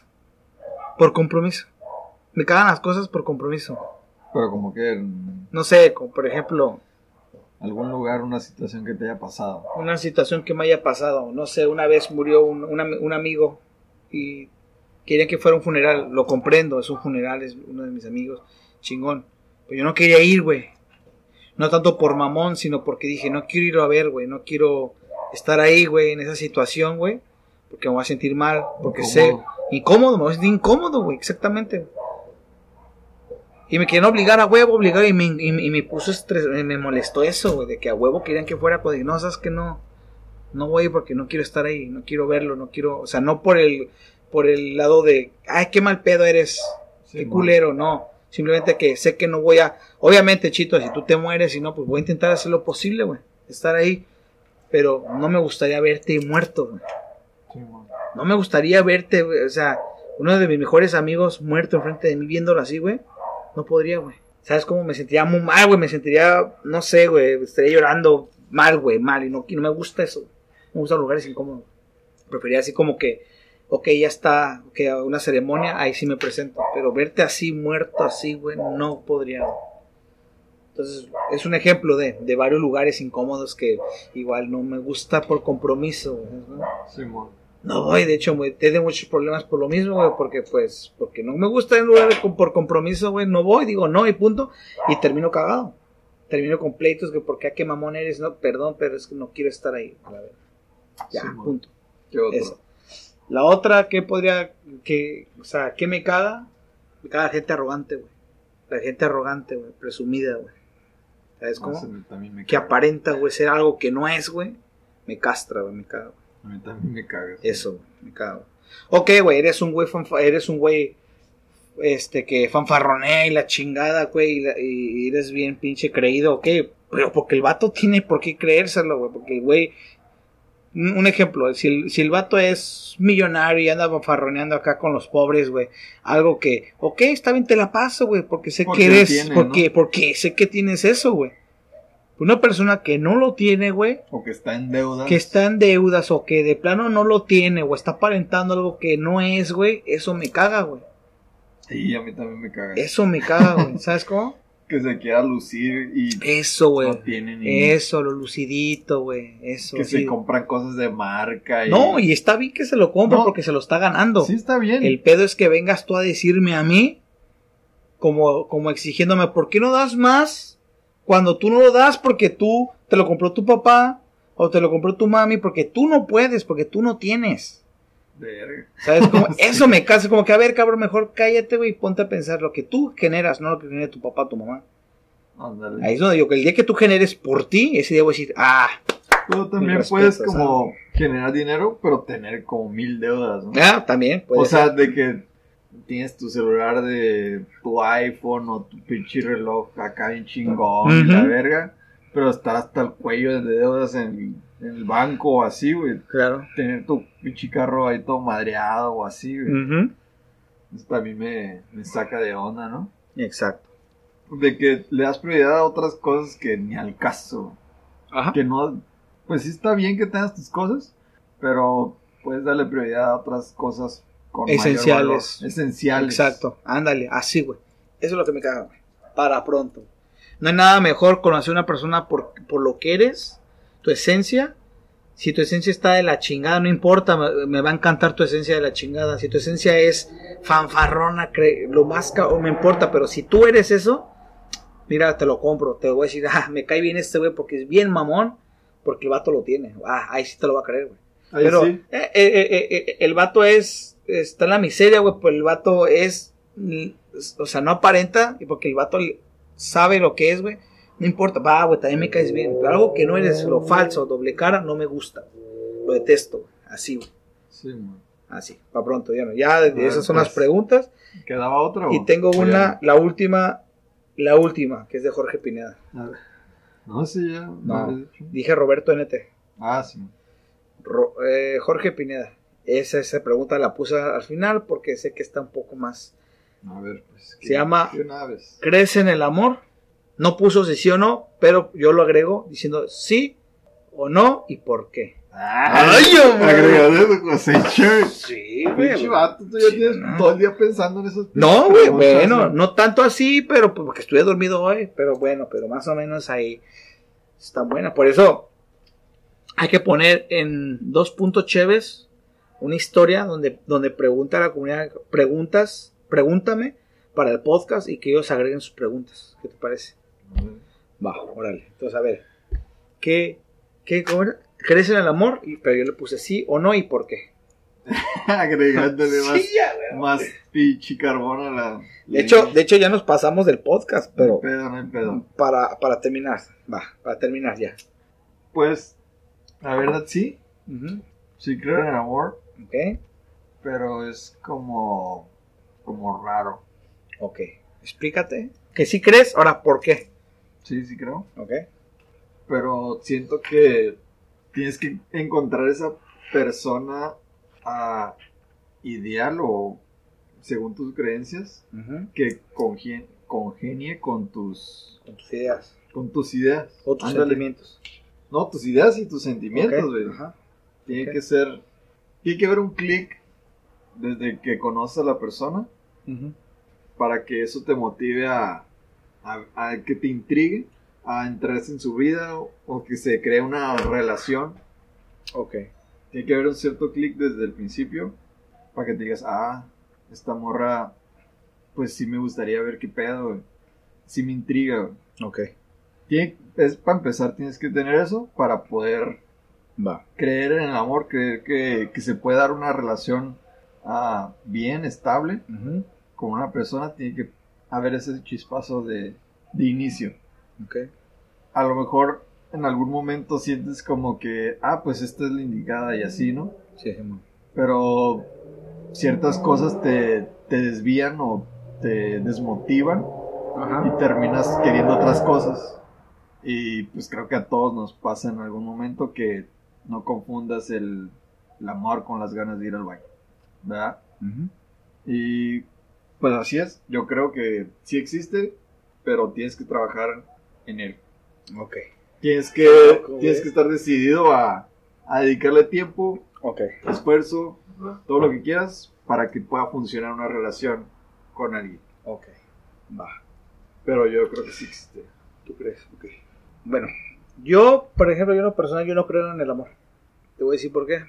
por compromiso. Me cagan las cosas por compromiso. Pero como que No sé, como por ejemplo, algún lugar, una situación que te haya pasado. una situación que me haya pasado. No sé, una vez murió un, un ami- un amigo y querían que fuera un funeral. Lo comprendo, es un funeral, es uno de mis amigos. Chingón. Pero yo no quería ir, güey. No tanto por mamón, sino porque dije, no quiero ir a ver, güey. No quiero estar ahí, güey, en esa situación, güey. Porque me voy a sentir mal. Porque sé. Incómodo. Me voy a sentir incómodo, güey. Exactamente. Y me querían obligar a huevo, obligar. Y me, y, y me puso estrés. Me, molestó eso, güey. De que a huevo querían que fuera. Pues sabes que no. No voy porque no quiero estar ahí. No quiero verlo. No quiero. O sea, no por el. Por el lado de. Ay, qué mal pedo eres. Sí, qué man. culero. No. Simplemente que sé que no voy a. Obviamente, chito, si tú te mueres y no, pues voy a intentar hacer lo posible, güey. Estar ahí. Pero no me gustaría verte muerto, güey. No me gustaría verte, güey. O sea, uno de mis mejores amigos muerto enfrente de mí viéndolo así, güey. No podría, güey. ¿Sabes cómo me sentiría muy mal, güey? Me sentiría, no sé, güey. Estaría llorando mal, güey, mal. Y no, y no me gusta eso. Me gustan lugares incómodos. Preferiría así como que, ok, ya está, que una ceremonia, ahí sí me presento. Pero verte así, muerto así, güey, no podría. Entonces, es un ejemplo de, de varios lugares incómodos que igual no me gusta por compromiso. ¿no? Simón. No voy, de hecho, güey, tengo muchos problemas por lo mismo, güey, porque pues, porque no me gusta en lugares con- por compromiso, güey, no voy, digo no y punto, y termino cagado. Termino con pleitos que porque a qué mamón eres, no, perdón, pero es que no quiero estar ahí, a la verdad. Ya, Sí, punto. ¿Qué. La otra, ¿qué podría, que, o sea, qué me caga? Me caga gente arrogante, güey. La gente arrogante, güey, presumida, güey. ¿Sabes No, cómo? Que aparenta, güey, ser algo que no es, güey. Me castra, güey, me caga. güey. A mí también me caga. Eso, me güey. Ok, güey, eres un güey, eres un güey, este, que fanfarronea y la chingada, güey, y, y eres bien pinche creído, ok. Pero porque el vato tiene por qué creérselo, güey, porque, güey, un ejemplo, si el, si el vato es millonario y anda fanfarroneando acá con los pobres, güey, algo que, ok, está bien, te la paso, güey, porque sé Porque que eres, tiene, porque, ¿no? porque sé que tienes eso, güey. Una persona que no lo tiene, güey, O que está en deuda. que está en deudas o que de plano no lo tiene o está aparentando algo que no es, güey, eso me caga, güey. Sí, a mí también me caga. Eso me caga, güey. ¿Sabes cómo? Que se quiera lucir y Eso, güey. no tiene ni... Eso, lo lucidito, güey. Eso. que sí. se compran cosas de marca. Y... No, y está bien que se lo compre No. porque se lo está ganando. Sí está bien. El pedo es que vengas tú a decirme a mí, como, como exigiéndome, ¿por qué no das más? Cuando tú no lo das porque tú te lo compró tu papá o te lo compró tu mami porque tú no puedes, porque tú no tienes. Verga. ¿Sabes cómo? Sí. Eso me cansa, como que, a ver, cabrón, mejor cállate, güey, y ponte a pensar lo que tú generas, no lo que genera tu papá, tu mamá. Ándale. Ahí es donde digo que el día que tú generes por ti, ese día voy a decir, ah, Pero también puedes como generar dinero, pero tener como mil deudas, ¿no? ah, también, puede o sea, ser. de que tienes tu celular de tu iPhone o tu pinche reloj acá bien chingón y la verga, pero estar hasta el cuello de deudas en, en el banco o así, güey. Claro. Tener tu pinche carro ahí todo madreado o así, güey. Ujú. Eso también me, me saca de onda, ¿no? Exacto. De que le das prioridad a otras cosas que ni al caso. Ajá. que no, pues sí está bien que tengas tus cosas, pero puedes darle prioridad a otras cosas con mayor Esenciales. valor. Esenciales. Exacto. Ándale, así, güey. Eso es lo que me caga, güey. Para pronto. No hay nada mejor conocer a una persona por, por lo que eres, tu esencia. Si tu esencia está de la chingada, no importa, me, me va a encantar tu esencia de la chingada. Si tu esencia es fanfarrona, lo más ca- me importa, pero si tú eres eso, mira, te lo compro. Te voy a decir, ah, me cae bien este güey porque es bien mamón, porque el vato lo tiene. Ah, ahí sí te lo va a creer, güey. Ahí Pero sí. eh, eh, eh, el vato es, está en la miseria, güey, pues el vato es, mm, o sea, no aparenta, y porque el vato sabe lo que es, güey, no importa, va, güey, también me caes bien, pero algo que no eres, lo falso, doble cara, no me gusta, lo detesto, güey, así, güey, Sí, man. así, para pronto, ya no, ya Bueno, esas son pues. las preguntas, ¿Quedaba otra? y tengo una, la última, la última, que es de Jorge Pineda, no? A ver. No, sí, ya. No. dije Roberto NT, Ah, sí. Ro- eh, Jorge Pineda, esa, esa pregunta la puse al final porque sé que está un poco más A ver, pues. Se llama-. ¿Crees en el amor? No puso si sí o no, pero yo lo agrego diciendo sí o no y por qué. ¡Ay, hombre! Agregador de cosecha. Sí, Pinche vato, tú ya Sí, tienes no. todo el día pensando en esos No, güey, bueno, ¿no? no tanto así, pero porque estuve dormido hoy, pero bueno, pero más o menos ahí está buena. Por eso hay que poner en dos puntos chéves una historia donde, donde pregunta a la comunidad preguntas, pregúntame para el podcast y que ellos agreguen sus preguntas. ¿Qué te parece? Va, órale. Entonces, a ver. ¿Qué, qué? ¿Crees en el amor? Y, pero yo le puse sí o no y por qué. Agregándole más, Sí, ya, güey. más pinche carbón a la. De hecho, de hecho, ya nos pasamos del podcast, No hay pero pedo, no hay pedo. para, para terminar. Va, para terminar ya. Pues, la verdad sí, sí creo en el amor, Ok, pero es como. como raro. ok. Explícate. Que sí crees, ahora, ¿por qué? Sí, sí creo. Ok. Pero siento que tienes que encontrar esa persona ideal o según tus creencias que congen- congenie con tus Con tus ideas. con tus ideas. O tus Ándale. sentimientos. No, tus ideas y tus sentimientos, güey. Tiene que ser tiene que haber un clic desde que conoces a la persona para que eso te motive a, a- a que te intrigue a entrarse en su vida o, o que se cree una relación Ok. Tiene que haber un cierto clic desde el principio para que te digas, ah, esta morra, pues sí me gustaría ver qué pedo, güey. Sí me intriga, güey. Ok. Tiene- es, para empezar tienes que tener eso para poder Va. creer en el amor, creer que, que se puede dar una relación ah, bien, estable con una persona, tiene que haber ese chispazo de, de inicio. A lo mejor en algún momento sientes como que, ah, pues esta es la indicada y así, ¿no? Sí. Pero ciertas cosas te, te desvían o te desmotivan Ajá. y terminas queriendo otras cosas. Y pues creo que a todos nos pasa en algún momento que no confundas el, el amor con las ganas de ir al baño. ¿Verdad? Y pues así es. Yo creo que sí existe, pero tienes que trabajar en él. Ok. Tienes que, Loco, tienes que estar decidido a, a dedicarle tiempo, Ok. esfuerzo, todo lo que quieras para que pueda funcionar una relación con alguien. Ok. Va. Pero yo creo que sí existe. ¿Tú crees? Ok. Bueno, yo, por ejemplo, yo en lo personal, yo no creo en el amor. Te voy a decir por qué.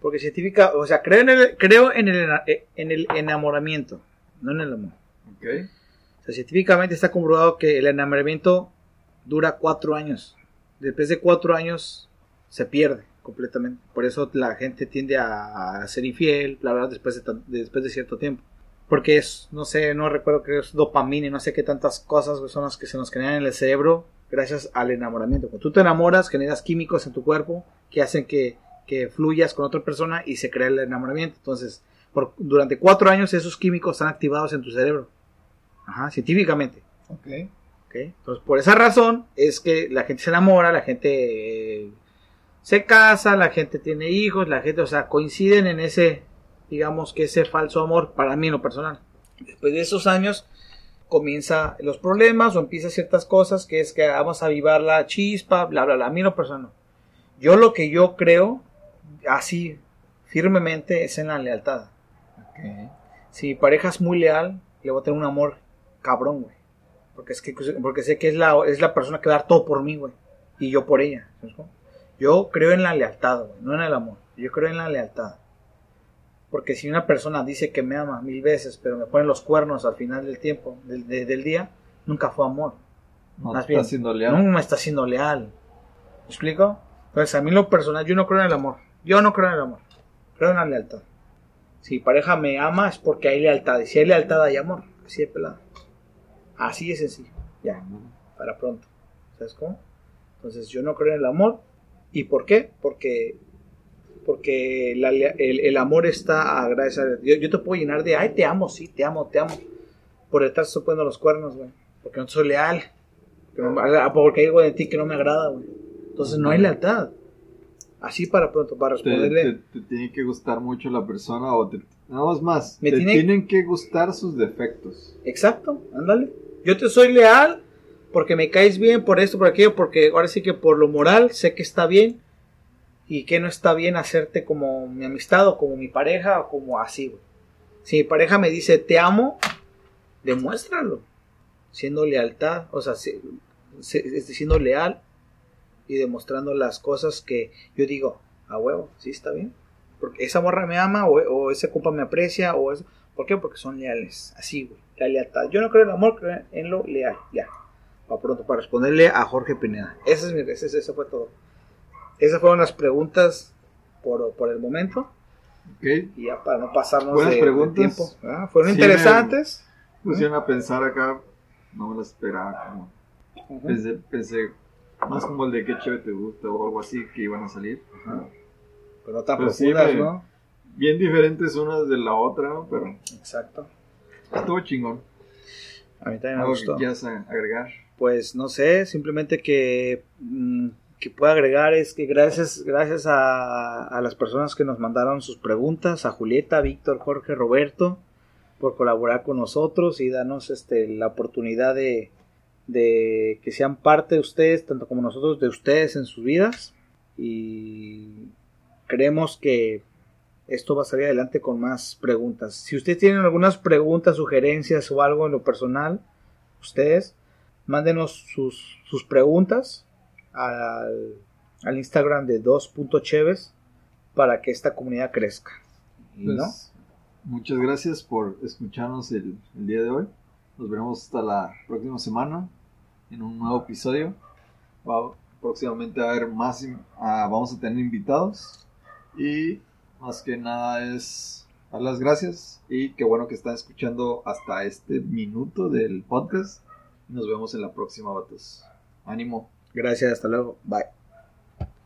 Porque científica, o sea, creo en el, creo en el, en el enamoramiento, no en el amor. ¿Ok? O sea, científicamente está comprobado que el enamoramiento dura cuatro años. Después de cuatro años se pierde completamente. Por eso la gente tiende a, a ser infiel, bla, bla, después de, después de cierto tiempo. Porque es, no sé, no recuerdo que es dopamina y no sé qué tantas cosas son las que se nos generan en el cerebro gracias al enamoramiento. Cuando tú te enamoras, generas químicos en tu cuerpo que hacen que, que fluyas con otra persona y se crea el enamoramiento. Entonces, por, durante cuatro años esos químicos están activados en tu cerebro. Ajá, científicamente. Entonces, por esa razón es que la gente se enamora, la gente eh, se casa, la gente tiene hijos, la gente, o sea, coinciden en ese, digamos que ese falso amor, para mí en lo personal. Después de esos años comienza los problemas o empieza ciertas cosas que es que vamos a avivar la chispa, bla, bla, bla. A mí no. Yo lo que yo creo, así, firmemente, es en la lealtad. Si mi pareja es muy leal, le voy a tener un amor cabrón, güey. Porque es que porque sé que es la, es la persona que va a dar todo por mí, güey. Y yo por ella. Yo creo en la lealtad, güey, no en el amor. Yo creo en la lealtad. Porque si una persona dice que me ama mil veces, pero me pone los cuernos al final del tiempo, del, de- del día, nunca fue amor. No Más bien, siendo leal. No me está siendo leal. ¿Me explico? Entonces, a mí lo personal, yo no creo en el amor. Yo no creo en el amor. Creo en la lealtad. Si pareja me ama es porque hay lealtad. Y si hay lealtad, hay amor. Así de pelado. Así de sencillo. Ya, para pronto. ¿Sabes cómo? Entonces, yo no creo en el amor. ¿Y por qué? Porque porque la el, el amor está a gracias a yo, yo te puedo llenar de ay te amo sí te amo te amo por detrás estoy poniendo los cuernos güey porque no soy leal porque, no- porque hay algo de ti que no me agrada güey entonces no hay lealtad así para pronto para Te, responderle te- te tiene que gustar mucho la persona o te, nada más más. Me te tiene- tienen que gustar sus defectos. Exacto, ándale. Yo te soy leal porque me caes bien por esto, por aquello, porque ahora sí que por lo moral sé que está bien y que no está bien hacerte como mi amistad o como mi pareja o como así, güey. Si mi pareja me dice te amo, demuéstralo. Siendo lealtad, o sea, si- si- siendo leal y demostrando las cosas que yo digo, a huevo, sí está bien. Porque esa morra me ama o, o ese compa me aprecia o eso. ¿Por qué? Porque son leales. Así, güey. La lealtad. Yo no creo en el amor, creo en lo leal. Ya. Para pronto, para responderle a Jorge Pineda. Ese es mi, ese, ese fue todo. Esas fueron las preguntas por, por el momento. ¿Ok? Y ya para no pasarnos Buenas de, de preguntas. tiempo. ¿verdad? Fueron Sí, interesantes. Pusieron a pensar acá. No me lo esperaba. Como, pensé, pensé más como el de qué chévere te gusta o algo así que iban a salir. Ajá. Pero no tan Pero sí profundas, me- ¿no? Bien diferentes unas de la otra, ¿no? Pero Exacto. estuvo chingón. A mí también me gustó. quieras a- agregar. Pues no sé, simplemente que, mm, que puedo agregar es que gracias, gracias a, las personas que nos mandaron sus preguntas, a Julieta, Víctor, Jorge, Roberto, por colaborar con nosotros y darnos este, la oportunidad de, de que sean parte de ustedes, tanto como nosotros, de ustedes en sus vidas. Y creemos que esto va a salir adelante con más preguntas. Si ustedes tienen algunas preguntas, sugerencias o algo en lo personal, ustedes mándenos sus, sus preguntas al, al Instagram de 2.cheves para que esta comunidad crezca. Pues, ¿no? Muchas gracias por escucharnos el, el día de hoy. Nos veremos hasta la próxima semana en un nuevo episodio. Próximamente a haber más, ah, vamos a tener invitados. Y más que nada es dar las gracias y qué bueno que están escuchando hasta este minuto del podcast. Nos vemos en la próxima, vatos. Ánimo. Gracias, hasta luego. Bye.